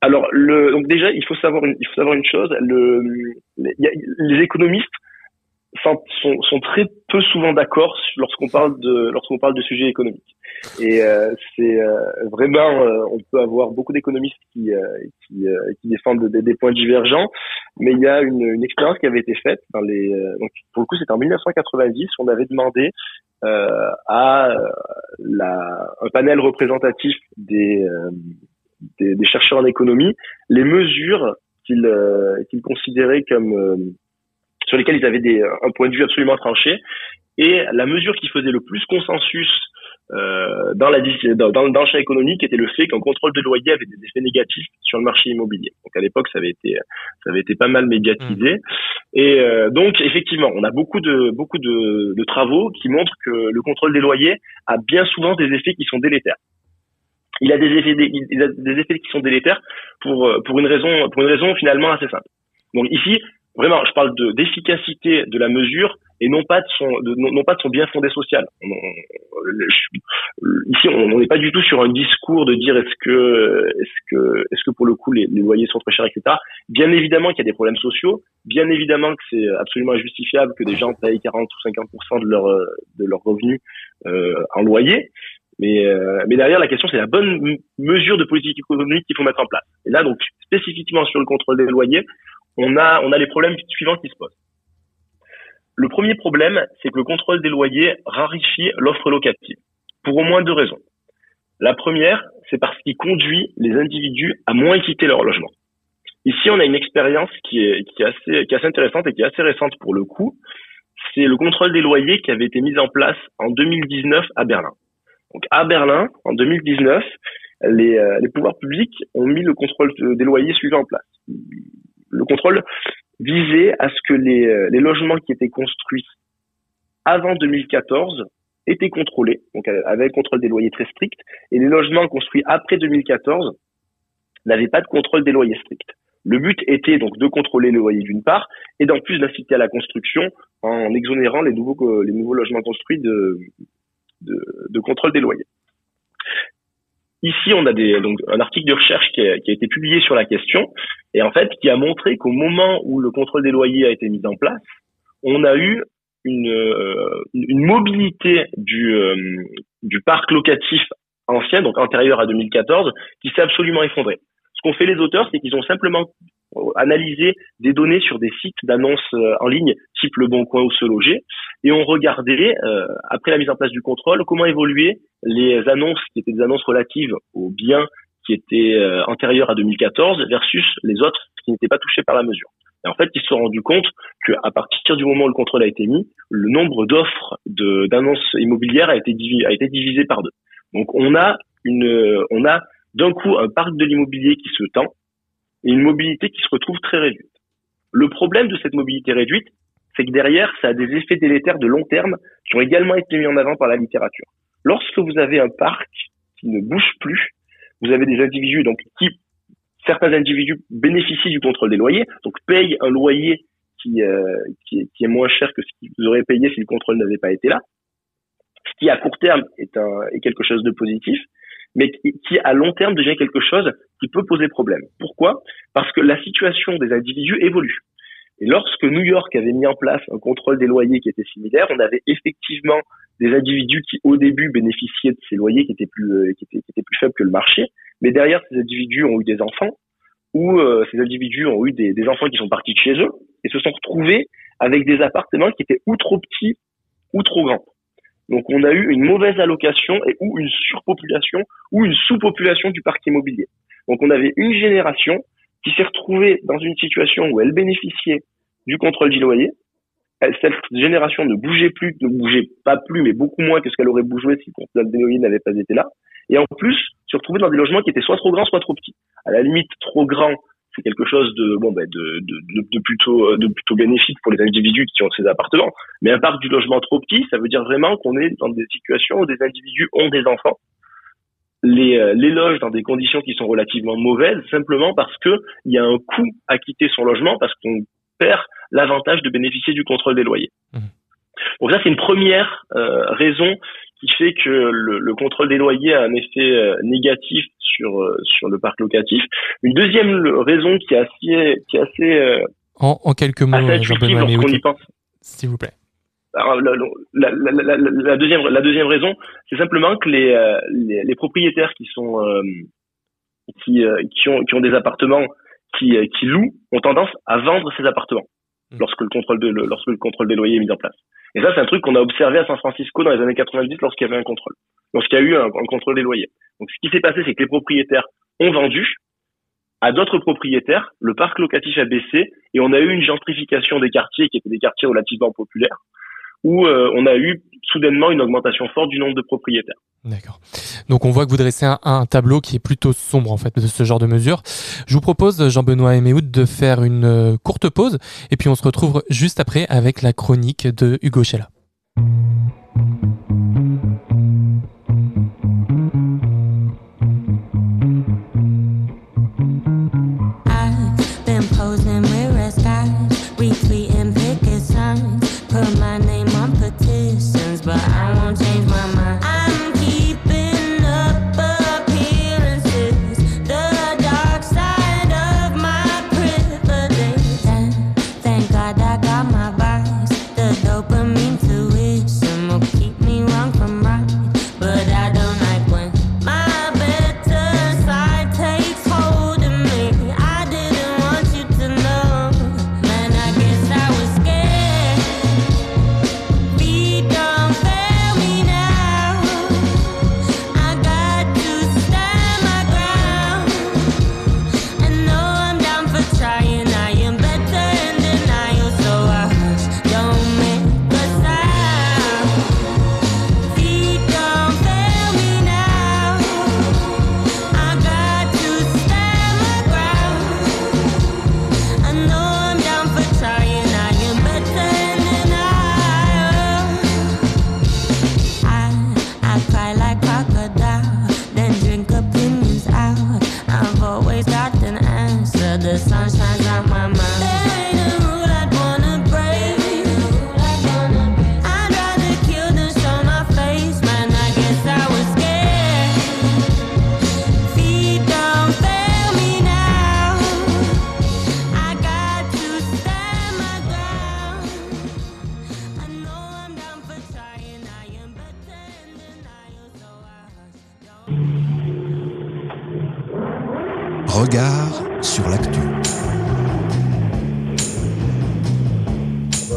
Alors, le, donc déjà, il faut savoir une, il faut savoir une chose. Le, les, les économistes sont, sont, très peu souvent d'accord lorsqu'on parle de lorsqu'on parle de sujets économiques. Et euh, c'est euh, vraiment, euh, on peut avoir beaucoup d'économistes qui qui, qui, défendent des, des, points divergents, mais il y a une, une expérience qui avait été faite dans les donc pour le coup c'était en 1990, on avait demandé à la, un panel représentatif des, des, des chercheurs en économie les mesures qu'ils qu'ils considéraient comme sur lesquels ils avaient des, un point de vue absolument tranché. Et la mesure qui faisait le plus consensus euh, dans, la, dans, dans, le champ économique était le fait qu'un contrôle de loyer avait des effets négatifs sur le marché immobilier. Donc à l'époque, ça avait été ça avait été pas mal médiatisé. Mmh. Et euh, donc effectivement, on a beaucoup de beaucoup de, de, travaux qui montrent que le contrôle des loyers a bien souvent des effets qui sont délétères. Il a des effets il a des effets qui sont délétères pour pour une raison pour une raison finalement assez simple. Donc ici, vraiment, je parle de d'efficacité de la mesure et non pas de son non, pas de son bien fondé social. ici, on n'est pas du tout sur un discours de dire est-ce que est-ce que est-ce que pour le coup les, loyers sont très chers, etc. Bien évidemment qu'il y a des problèmes sociaux. Bien évidemment que c'est absolument injustifiable que des gens payent 40 ou 50% de leur de leurs revenus euh, en loyer. Mais, euh, mais derrière, la question, c'est la bonne mesure de politique économique qu'il faut mettre en place. Et là, donc, spécifiquement sur le contrôle des loyers, on a, on a les problèmes suivants qui se posent. Le premier problème, c'est que le contrôle des loyers raréfie l'offre locative, pour au moins deux raisons. La première, c'est parce qu'il conduit les individus à moins quitter leur logement. Ici, on a une expérience qui est, qui est, assez, qui est assez intéressante et qui est assez récente pour le coup. C'est le contrôle des loyers qui avait été mis en place en 2019 à Berlin. Donc à Berlin, en 2019, les, euh, les pouvoirs publics ont mis le contrôle des loyers suivant en place le contrôle visait à ce que les, euh, les logements qui étaient construits avant 2014 étaient contrôlés, donc euh, avec un contrôle des loyers très strict, et les logements construits après 2014 n'avaient pas de contrôle des loyers strict. Le but était donc de contrôler les loyers d'une part, et d'en plus d'inciter à la construction en exonérant les nouveaux, les nouveaux logements construits de, de, de contrôle des loyers. Ici, on a des, donc, un article de recherche qui a, été publié sur la question et en fait qui a montré qu'au moment où le contrôle des loyers a été mis en place, on a eu une, euh, une mobilité du, euh, du parc locatif ancien, donc antérieur à 2014, qui s'est absolument effondré. Ce qu'ont fait les auteurs, c'est qu'ils ont simplement analysé des données sur des sites d'annonces euh, en ligne, type Le Bon Coin ou Se Loger, et ont regardé, après la mise en place du contrôle, comment évoluaient les annonces qui étaient des annonces relatives aux biens qui étaient euh, antérieurs à 2014 versus les autres qui n'étaient pas touchés par la mesure. Et en fait, ils se sont rendus compte qu'à partir du moment où le contrôle a été mis, le nombre d'offres d'annonces immobilières a été, divisé, a été divisé par deux. Donc on a une, on a d'un coup un parc de l'immobilier qui se tend et une mobilité qui se retrouve très réduite. Le problème de cette mobilité réduite, c'est que derrière, ça a des effets délétères de long terme qui ont également été mis en avant par la littérature. Lorsque vous avez un parc qui ne bouge plus, vous avez des individus donc qui certains individus bénéficient du contrôle des loyers, donc payent un loyer qui, euh, qui, est, moins cher que ce qu'ils auraient payé si le contrôle n'avait pas été là. Ce qui à court terme est, un, est quelque chose de positif, mais qui à long terme devient quelque chose qui peut poser problème. Pourquoi? Parce que la situation des individus évolue. Et lorsque New York avait mis en place un contrôle des loyers qui était similaire, on avait effectivement des individus qui au début bénéficiaient de ces loyers qui étaient plus euh, faibles que le marché, mais derrière ces individus ont eu des enfants ou euh, ces individus ont eu des, des, enfants qui sont partis de chez eux et se sont retrouvés avec des appartements qui étaient ou trop petits ou trop grands. Donc on a eu une mauvaise allocation et ou une surpopulation ou une sous-population du parc immobilier. Donc on avait une génération qui s'est retrouvée dans une situation où elle bénéficiait du contrôle du loyer, cette génération ne bougeait plus, ne bougeait pas plus, mais beaucoup moins que ce qu'elle aurait bougé si le contrôle des loyers n'avait pas été là. Et en plus, se retrouver dans des logements qui étaient soit trop grands, soit trop petits. À la limite, trop grand, c'est quelque chose de bon ben de, de, de, plutôt de plutôt bénéfique pour les individus qui ont ces appartements. Mais un parc du logement trop petit, ça veut dire vraiment qu'on est dans des situations où des individus ont des enfants, les, euh, les logent dans des conditions qui sont relativement mauvaises, simplement parce que il y a un coût à quitter son logement, parce qu'on perd l'avantage de bénéficier du contrôle des loyers. Mmh. Donc ça, c'est une première euh, raison qui fait que le, le, contrôle des loyers a un effet euh, négatif sur euh, sur le parc locatif. Une deuxième raison qui est assez qui est assez euh, en, en, quelques mots, Jean-Benoît s'il vous plaît. Alors, la, la, la, la, deuxième la deuxième raison, c'est simplement que les, les, les propriétaires qui sont qui qui ont qui ont des appartements qui qui louent ont tendance à vendre ces appartements mmh. lorsque le contrôle de lorsque le contrôle des loyers est mis en place. Et ça, c'est un truc qu'on a observé à San Francisco dans les années 90 lorsqu'il y avait un contrôle, lorsqu'il y a eu un, contrôle des loyers. Donc, ce qui s'est passé, c'est que les propriétaires ont vendu à d'autres propriétaires, le parc locatif a baissé et on a eu une gentrification des quartiers qui étaient des quartiers relativement populaires où on a eu soudainement une augmentation forte du nombre de propriétaires. D'accord. Donc on voit que vous dressez un, tableau qui est plutôt sombre en fait de ce genre de mesures. Je vous propose, Jean-Benoît Méhoud, de faire une euh, courte pause et puis on se retrouve juste après avec la chronique de Hugo Chella.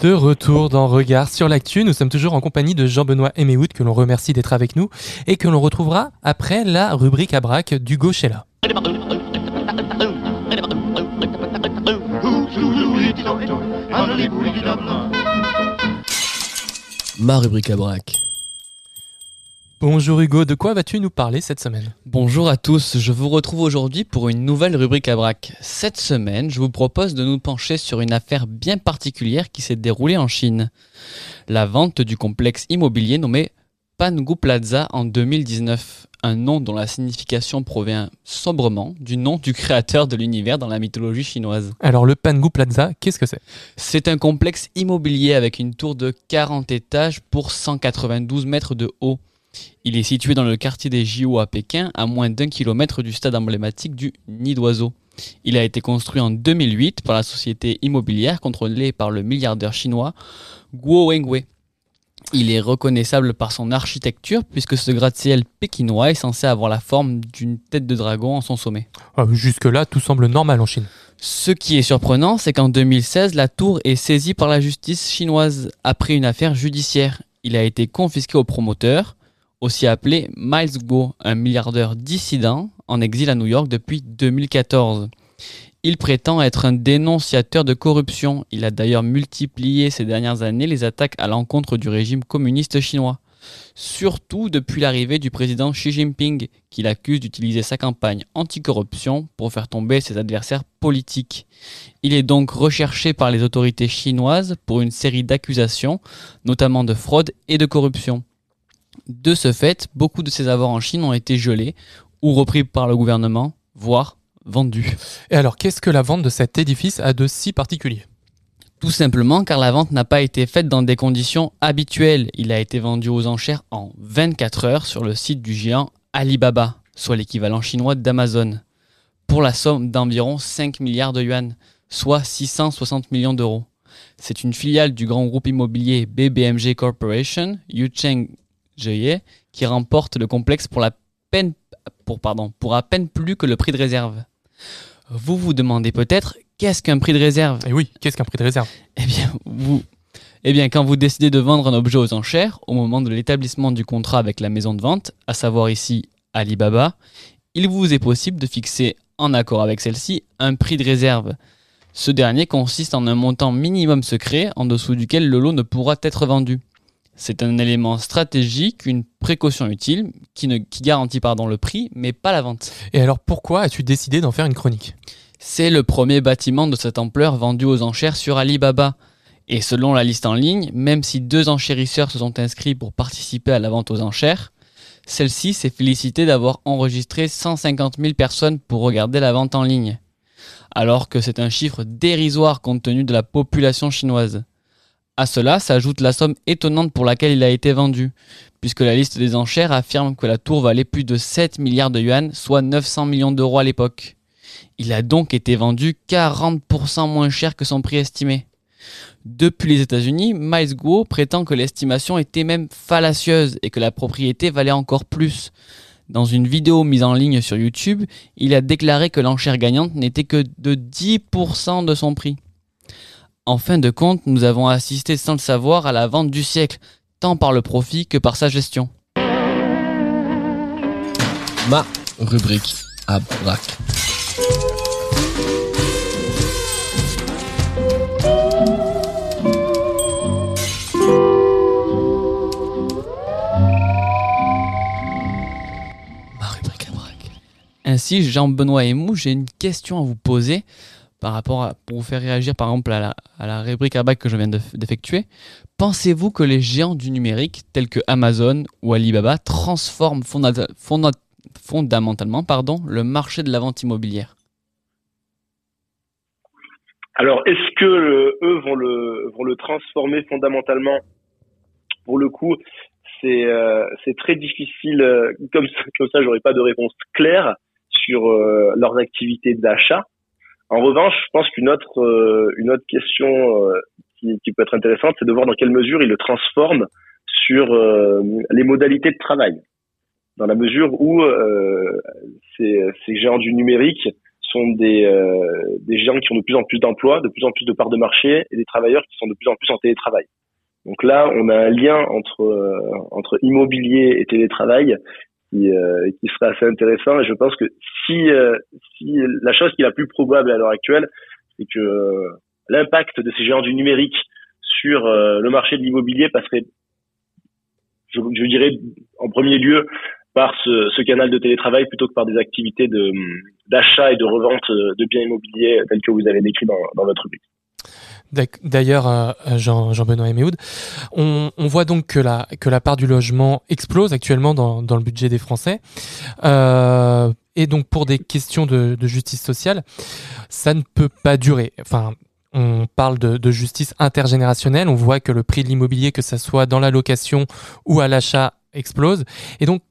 De retour dans Regard sur l'actu, nous sommes toujours en compagnie de Jean-Benoît Eméhoud que l'on remercie d'être avec nous et que l'on retrouvera après la rubrique à braque d'Hugo Sheila. Ma rubrique à braque. Bonjour Hugo, de quoi vas-tu nous parler cette semaine? Bonjour à tous, je vous retrouve aujourd'hui pour une nouvelle rubrique à braque. Cette semaine, je vous propose de nous pencher sur une affaire bien particulière qui s'est déroulée en Chine. La vente du complexe immobilier nommé Pangu Plaza en 2019, un nom dont la signification provient sobrement du nom du créateur de l'univers dans la mythologie chinoise. Alors le Pangu Plaza, qu'est-ce que c'est? C'est un complexe immobilier avec une tour de 40 étages pour 192 mètres de haut. Il est situé dans le quartier des JO à Pékin, à moins d'un kilomètre du stade emblématique du Nid d'Oiseau. Il a été construit en 2008 par la société immobilière contrôlée par le milliardaire chinois Guo Wengwei. Il est reconnaissable par son architecture puisque ce gratte-ciel pékinois est censé avoir la forme d'une tête de dragon en son sommet. Ah, Jusque-là, tout semble normal en Chine. Ce qui est surprenant, c'est qu'en 2016, la tour est saisie par la justice chinoise après une affaire judiciaire. Il a été confisqué au promoteur aussi appelé Miles Guo, un milliardaire dissident en exil à New York depuis 2014. Il prétend être un dénonciateur de corruption. Il a d'ailleurs multiplié ces dernières années les attaques à l'encontre du régime communiste chinois. Surtout depuis l'arrivée du président Xi Jinping, qu'il accuse d'utiliser sa campagne anticorruption pour faire tomber ses adversaires politiques. Il est donc recherché par les autorités chinoises pour une série d'accusations, notamment de fraude et de corruption. De ce fait, beaucoup de ses avoirs en Chine ont été gelés ou repris par le gouvernement, voire vendus. Et alors, qu'est-ce que la vente de cet édifice a de si particulier? Tout simplement car la vente n'a pas été faite dans des conditions habituelles. Il a été vendu aux enchères en 24 heures sur le site du géant Alibaba, soit l'équivalent chinois d'Amazon, pour la somme d'environ 5 milliards de yuan, soit 660 millions d'euros. C'est une filiale du grand groupe immobilier BBMG Corporation, Yucheng qui remporte le complexe pour, la peine, pour, pardon, pour à peine plus que le prix de réserve. Vous vous demandez peut-être qu'est-ce qu'un prix de réserve? Et oui, qu'est-ce qu'un prix de réserve? Eh bien, vous, eh bien, quand vous décidez de vendre un objet aux enchères, au moment de l'établissement du contrat avec la maison de vente, à savoir ici Alibaba, il vous est possible de fixer, en accord avec celle-ci, un prix de réserve. Ce dernier consiste en un montant minimum secret en dessous duquel le lot ne pourra être vendu. C'est un élément stratégique, une précaution utile, qui, ne, qui garantit pardon, le prix, mais pas la vente. Et alors pourquoi as-tu décidé d'en faire une chronique? C'est le premier bâtiment de cette ampleur vendu aux enchères sur Alibaba. Et selon la liste en ligne, même si deux enchérisseurs se sont inscrits pour participer à la vente aux enchères, celle-ci s'est félicitée d'avoir enregistré 150 000 personnes pour regarder la vente en ligne. Alors que c'est un chiffre dérisoire compte tenu de la population chinoise. À cela s'ajoute la somme étonnante pour laquelle il a été vendu, puisque la liste des enchères affirme que la tour valait plus de 7 milliards de yuan, soit 900 millions d'euros à l'époque. Il a donc été vendu 40% moins cher que son prix estimé. Depuis les États-Unis, Miles Guo prétend que l'estimation était même fallacieuse et que la propriété valait encore plus. Dans une vidéo mise en ligne sur YouTube, il a déclaré que l'enchère gagnante n'était que de 10% de son prix. En fin de compte, nous avons assisté sans le savoir à la vente du siècle, tant par le profit que par sa gestion. Ma rubrique à braque. Ma rubrique à braque. Ainsi, Jean-Benoît et Mou, j'ai une question à vous poser par rapport à, pour vous faire réagir par exemple à la, à la rubrique à que je viens de- d'effectuer. Pensez-vous que les géants du numérique tels que Amazon ou Alibaba transforment fonda- fonda- fondamentalement pardon, le marché de la vente immobilière? Alors, est-ce que eux vont le vont le transformer fondamentalement? Pour le coup, c'est euh, très difficile. euh, Comme ça, comme ça, j'aurais pas de réponse claire sur euh, leurs activités d'achat. En revanche, je pense qu'une autre euh, une autre question euh, qui, qui peut être intéressante, c'est de voir dans quelle mesure ils le transforment sur euh, les modalités de travail. Dans la mesure où ces, ces géants du numérique sont des, des géants qui ont de plus en plus d'emplois, de plus en plus de parts de marché et des travailleurs qui sont de plus en plus en télétravail. Donc là, on a un lien entre entre immobilier et télétravail qui, euh, qui serait assez intéressant. Et je pense que si euh, si la chose qui est la plus probable à l'heure actuelle, c'est que euh, l'impact de ces géants du numérique sur euh, le marché de l'immobilier passerait, je, dirais, en premier lieu par ce, canal de télétravail plutôt que par des activités d'achat et de revente de biens immobiliers tels que vous avez décrit dans, dans votre rubrique. D'ailleurs, euh, Jean, Jean-Benoît on, voit donc que la, que la part du logement explose actuellement dans, dans le budget des Français. Euh, et donc, pour des questions de, justice sociale, ça ne peut pas durer. Enfin, on parle de, de justice intergénérationnelle. On voit que le prix de l'immobilier, que ça soit dans la location ou à l'achat, explose. Et donc,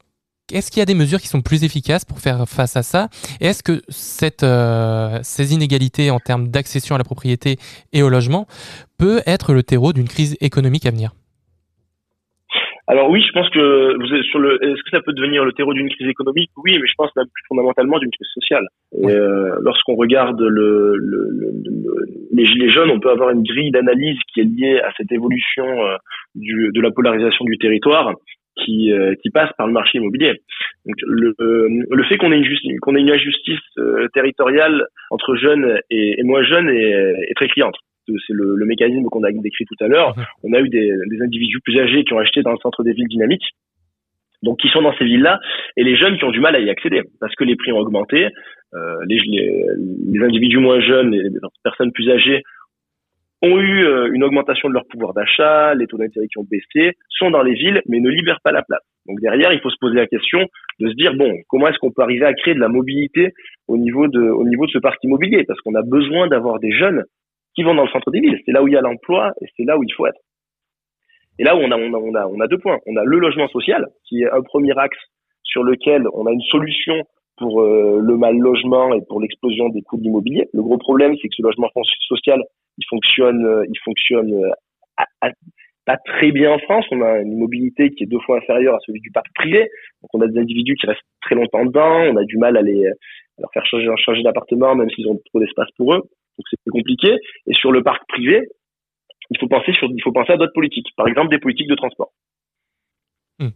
est-ce qu'il y a des mesures qui sont plus efficaces pour faire face à ça? Et est-ce que cette, euh, ces inégalités en termes d'accession à la propriété et au logement peut être le terreau d'une crise économique à venir? Alors oui, je pense que vous êtes sur le. Est-ce que ça peut devenir le terreau d'une crise économique? Oui, mais je pense plus fondamentalement d'une crise sociale. Ouais. euh, lorsqu'on regarde le, le, le- le- les gilets jaunes, on peut avoir une grille d'analyse qui est liée à cette évolution euh, du, de la polarisation du territoire qui, euh, qui passe par le marché immobilier. Donc le, euh, le fait qu'on ait une, justice, qu'on ait une injustice euh, territoriale entre jeunes et, et moins jeunes est, est très criante. C'est le, le mécanisme qu'on a décrit tout à l'heure. On a eu des, des individus plus âgés qui ont acheté dans le centre des villes dynamiques, donc qui sont dans ces villes-là, et les jeunes qui ont du mal à y accéder parce que les prix ont augmenté. Euh, les, les, les individus moins jeunes, les, les personnes plus âgées ont eu euh, une augmentation de leur pouvoir d'achat, les taux d'intérêt qui ont baissé, sont dans les villes, mais ne libèrent pas la place. Donc derrière, il faut se poser la question de se dire bon, comment est-ce qu'on peut arriver à créer de la mobilité au niveau de, au niveau de ce parc immobilier? Parce qu'on a besoin d'avoir des jeunes qui vont dans le centre des villes. C'est là où il y a l'emploi et c'est là où il faut être. Et là où on a, on a, on a, on a deux points. On a le logement social, qui est un premier axe sur lequel on a une solution pour euh, le mal logement et pour l'explosion des coûts de l'immobilier. Le gros problème, c'est que ce logement social, il fonctionne, euh, il fonctionne euh, à- à- pas très bien en France. On a une mobilité qui est deux fois inférieure à celui du parc privé. Donc on a des individus qui restent très longtemps dedans. On a du mal à les leur faire changer, changer d'appartement même s'ils ont trop d'espace pour eux. Donc c'est compliqué. Et sur le parc privé, il faut penser sur, il faut penser à d'autres politiques. Par exemple, des politiques de transport. Hmm.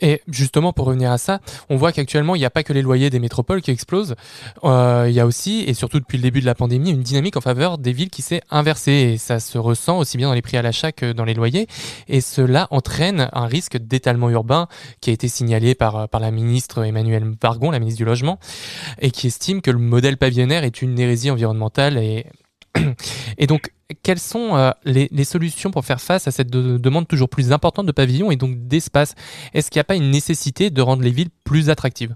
Et justement, pour revenir à ça, on voit qu'actuellement, il n'y a pas que les loyers des métropoles qui explosent. Euh, il y a aussi, et surtout depuis le début de la pandémie, une dynamique en faveur des villes qui s'est inversée. Et ça se ressent aussi bien dans les prix à l'achat que dans les loyers. Et cela entraîne un risque d'étalement urbain qui a été signalé par, par la ministre Emmanuelle Vargon, la ministre du Logement, et qui estime que le modèle pavillonnaire est une hérésie environnementale et (clears throat) et donc, quelles sont euh, les, solutions pour faire face à cette demande toujours plus importante de pavillons et donc d'espace? Est-ce qu'il n'y a pas une nécessité de rendre les villes plus attractives?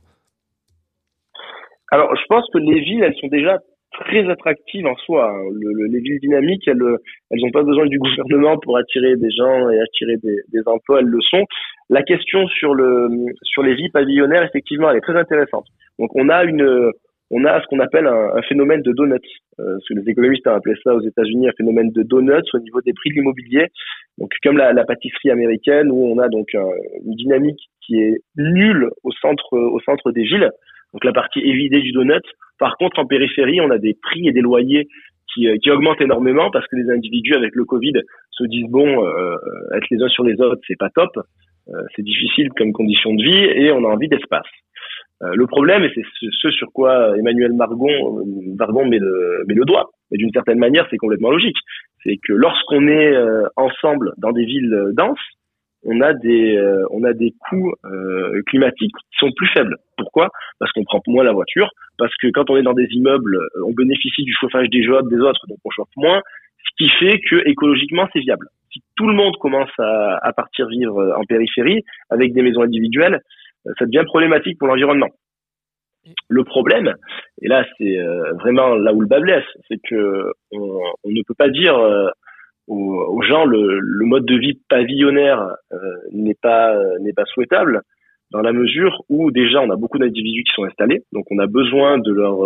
Alors, je pense que les villes, elles sont déjà très attractives en soi. Hein. les villes dynamiques, elles n'ont pas besoin du gouvernement pour attirer des gens et attirer des, des, emplois, elles le sont. La question sur le sur les villes pavillonnaires, effectivement, elle est très intéressante. Donc on a une on a ce qu'on appelle un, phénomène de donuts. Euh, ce que les économistes ont appelé ça aux États-Unis un phénomène de donuts au niveau des prix de l'immobilier. Donc comme la, la, pâtisserie américaine où on a donc une dynamique qui est nulle au centre au centre des villes. Donc la partie évidée du donut. Par contre en périphérie, on a des prix et des loyers qui, euh, qui augmentent énormément parce que les individus avec le Covid se disent bon euh, être les uns sur les autres c'est pas top, euh, c'est difficile comme condition de vie et on a envie d'espace. Euh, le problème, et c'est ce sur quoi Emmanuel Margon, Margon met, le, met le doigt, mais d'une certaine manière, c'est complètement logique. C'est que lorsqu'on est euh, ensemble dans des villes denses, on a des euh, on a des coûts climatiques qui sont plus faibles. Pourquoi? Parce qu'on prend moins la voiture, parce que quand on est dans des immeubles, on bénéficie du chauffage des jobs des autres, donc on chauffe moins, ce qui fait que écologiquement c'est viable. Si tout le monde commence à, à partir vivre en périphérie avec des maisons individuelles, ça devient problématique pour l'environnement. Le problème, et là c'est euh, vraiment là où le bas blesse, c'est que on, ne peut pas dire euh, aux, gens le, le, mode de vie pavillonnaire euh, n'est pas n'est pas souhaitable dans la mesure où déjà on a beaucoup d'individus qui sont installés, donc on a besoin de leur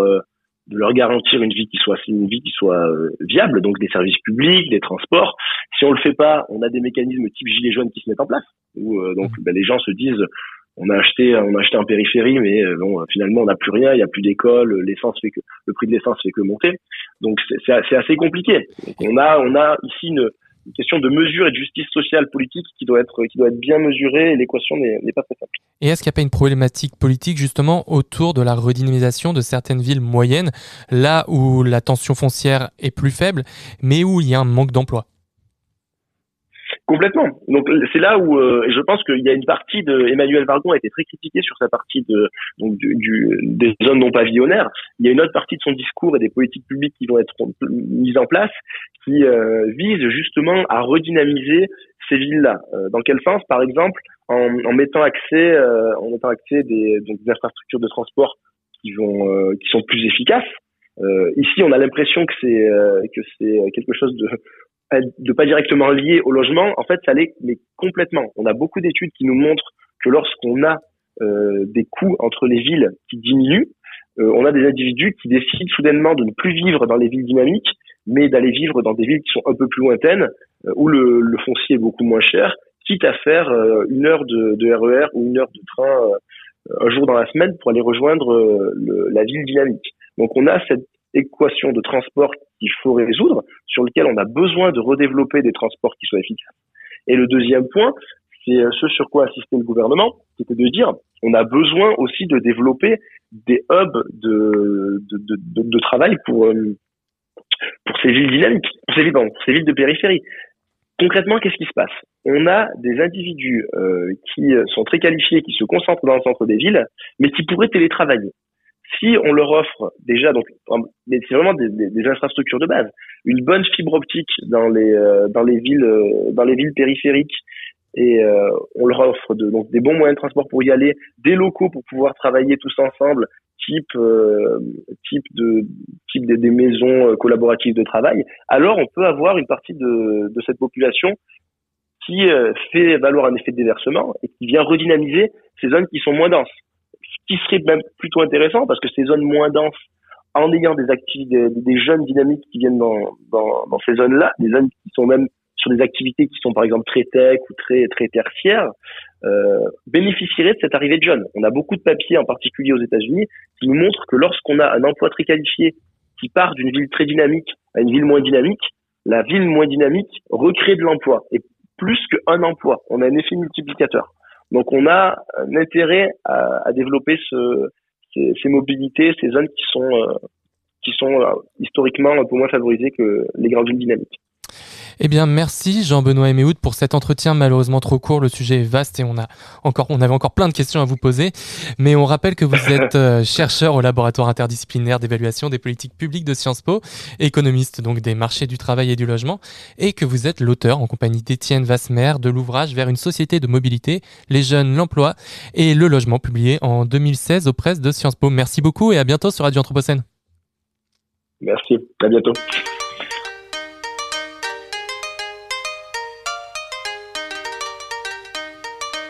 de leur garantir une vie qui soit une vie qui soit viable, donc des services publics, des transports. Si on le fait pas, on a des mécanismes type gilets jaunes qui se mettent en place, où donc mmh. ben, les gens se disent on a acheté on a acheté en périphérie mais euh, bon finalement on n'a plus rien il n'y a plus d'école l'essence fait que le prix de l'essence fait que monter. Donc c'est assez compliqué. On a on a ici une, question de mesure et de justice sociale politique qui doit être qui doit être bien mesurée et l'équation n'est pas très simple. Et est-ce qu'il n'y a pas une problématique politique justement autour de la redynamisation de certaines villes moyennes là où la tension foncière est plus faible mais où il y a un manque d'emploi? Complètement. Donc c'est là où euh, je pense qu'il y a une partie de Emmanuel Vargon a été très critiqué sur sa partie de donc du, des zones non pavillonnaires. Il y a une autre partie de son discours et des politiques publiques qui vont être mises en place qui euh, visent justement à redynamiser ces villes-là. Euh, dans quel sens? Par exemple, en, en mettant accès euh, en mettant accès des, donc, des infrastructures de transport qui vont qui sont plus efficaces. ici, on a l'impression que c'est que c'est quelque chose de de pas directement lié au logement, en fait, ça l'est, mais complètement. On a beaucoup d'études qui nous montrent que lorsqu'on a euh, des coûts entre les villes qui diminuent, euh, on a des individus qui décident soudainement de ne plus vivre dans les villes dynamiques, mais d'aller vivre dans des villes qui sont un peu plus lointaines, euh, où le, le, foncier est beaucoup moins cher, quitte à faire une heure de, de, RER e ou une heure de train un jour dans la semaine pour aller rejoindre le, la ville dynamique. Donc on a cette équation de transport qu'il faut résoudre, sur lequel on a besoin de redévelopper des transports qui soient efficaces. Et le deuxième point, c'est euh, ce sur quoi assistait le gouvernement, c'était de dire on a besoin aussi de développer des hubs de, travail pour, euh, pour ces villes dynamiques, pour ces villes, ces villes de périphérie. Concrètement, qu'est-ce qui se passe? On a des individus euh, qui sont très qualifiés, qui se concentrent dans le centre des villes, mais qui pourraient télétravailler si on leur offre déjà, donc, c'est vraiment des, infrastructures de base, une bonne fibre optique dans les euh, euh, villes périphériques et euh, on leur offre des bons moyens de transport pour y aller, des locaux pour pouvoir travailler tous ensemble, type de type des, des, maisons collaboratives de travail, alors on peut avoir une partie de, de cette population qui fait valoir un effet de déversement et qui vient redynamiser ces zones qui sont moins denses qui serait même plutôt intéressant parce que ces zones moins denses, en ayant des activités, des, jeunes dynamiques qui viennent dans, dans, dans ces zones-là, des zones qui sont même sur des activités qui sont par exemple très tech ou très très tertiaires euh, bénéficieraient de cette arrivée de jeunes. On a beaucoup de papiers, en particulier aux États-Unis, qui nous montrent que lorsqu'on a un emploi très qualifié qui part d'une ville très dynamique à une ville moins dynamique, la ville moins dynamique recrée de l'emploi et plus qu'un emploi. On a un effet multiplicateur. Donc on a un intérêt à, développer ce, ces, ces, mobilités, ces zones qui sont euh, qui sont euh, historiquement un peu moins favorisées que les grandes villes dynamiques. Eh bien, merci Jean-Benoît Eméoud pour cet entretien malheureusement trop court. Le sujet est vaste et on a encore, on avait encore plein de questions à vous poser. Mais on rappelle que vous êtes euh, chercheur au laboratoire interdisciplinaire d'évaluation des politiques publiques de Sciences Po, économiste donc des marchés du travail et du logement, et que vous êtes l'auteur en compagnie d'Étienne Vasmer de l'ouvrage Vers une société de mobilité, les jeunes, l'emploi et le logement, publié en 2016 aux presses de Sciences Po. Merci beaucoup et à bientôt sur Radio Anthropocène. Merci, à bientôt.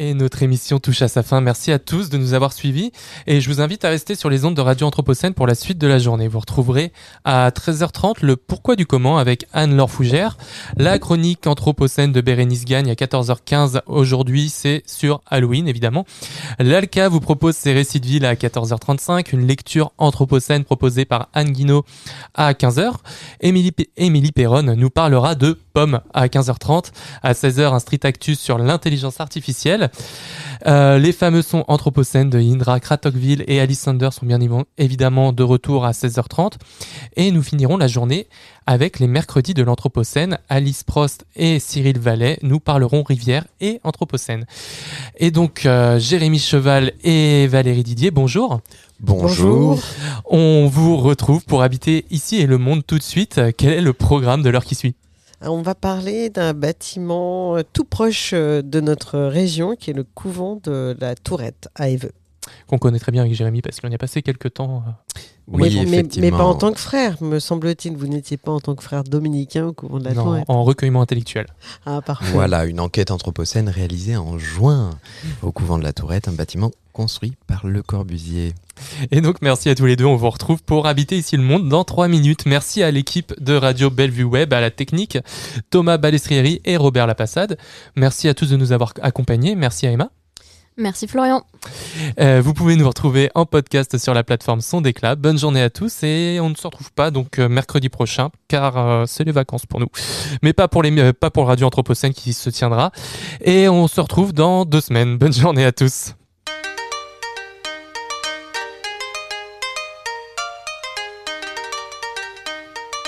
Et notre émission touche à sa fin. Merci à tous de nous avoir suivis. Et je vous invite à rester sur les ondes de Radio Anthropocène pour la suite de la journée. Vous retrouverez à 13h30 le Pourquoi du comment avec Anne-Laure Fougère. La chronique Anthropocène de Bérénice Gagne à 14h15. Aujourd'hui, c'est sur Halloween, évidemment. L'Alca vous propose ses récits de ville à 14h35. Une lecture Anthropocène proposée par Anne Guinaud à 15h. Émilie, Émilie Perron nous parlera de pommes à 15h30. À 16h, un street actus sur l'intelligence artificielle. Euh, les fameux sons anthropocènes de Indra Kratokville et Alice Sander sont bien évidemment de retour à 16h30. Et nous finirons la journée avec les mercredis de l'Anthropocène. Alice Prost et Cyril Vallet nous parleront rivière et Anthropocène. Et donc, euh, Jérémy Cheval et Valérie Didier, bonjour. Bonjour. On vous retrouve pour habiter ici et le monde tout de suite. Quel est le programme de l'heure qui suit? On va parler d'un bâtiment euh, tout proche euh, de notre région, qui est le couvent de la Tourette à Éveux. Qu'on connaît très bien avec Jérémy parce qu'on y a passé quelques temps. Euh. Oui, mais, mais, pas en tant que frère, me semble-t-il. Vous n'étiez pas en tant que frère dominicain au couvent de la non, En recueillement intellectuel. Ah, parfait. Voilà, une enquête anthropocène réalisée en juin au couvent de la Tourette, un bâtiment construit par Le Corbusier. Et donc merci à tous les deux, on vous retrouve pour habiter ici le monde dans trois minutes. Merci à l'équipe de Radio Bellevue Web, à la technique, Thomas Balestrieri et Robert Lapassade. Merci à tous de nous avoir accompagnés. Merci à Emma. Merci Florian. Euh, vous pouvez nous retrouver en podcast sur la plateforme Son Déclat. Bonne journée à tous et on ne se retrouve pas donc euh, mercredi prochain car euh, c'est les vacances pour nous. Mais pas pour les pas pour Radio Anthropocène qui se tiendra et on se retrouve dans deux semaines. Bonne journée à tous.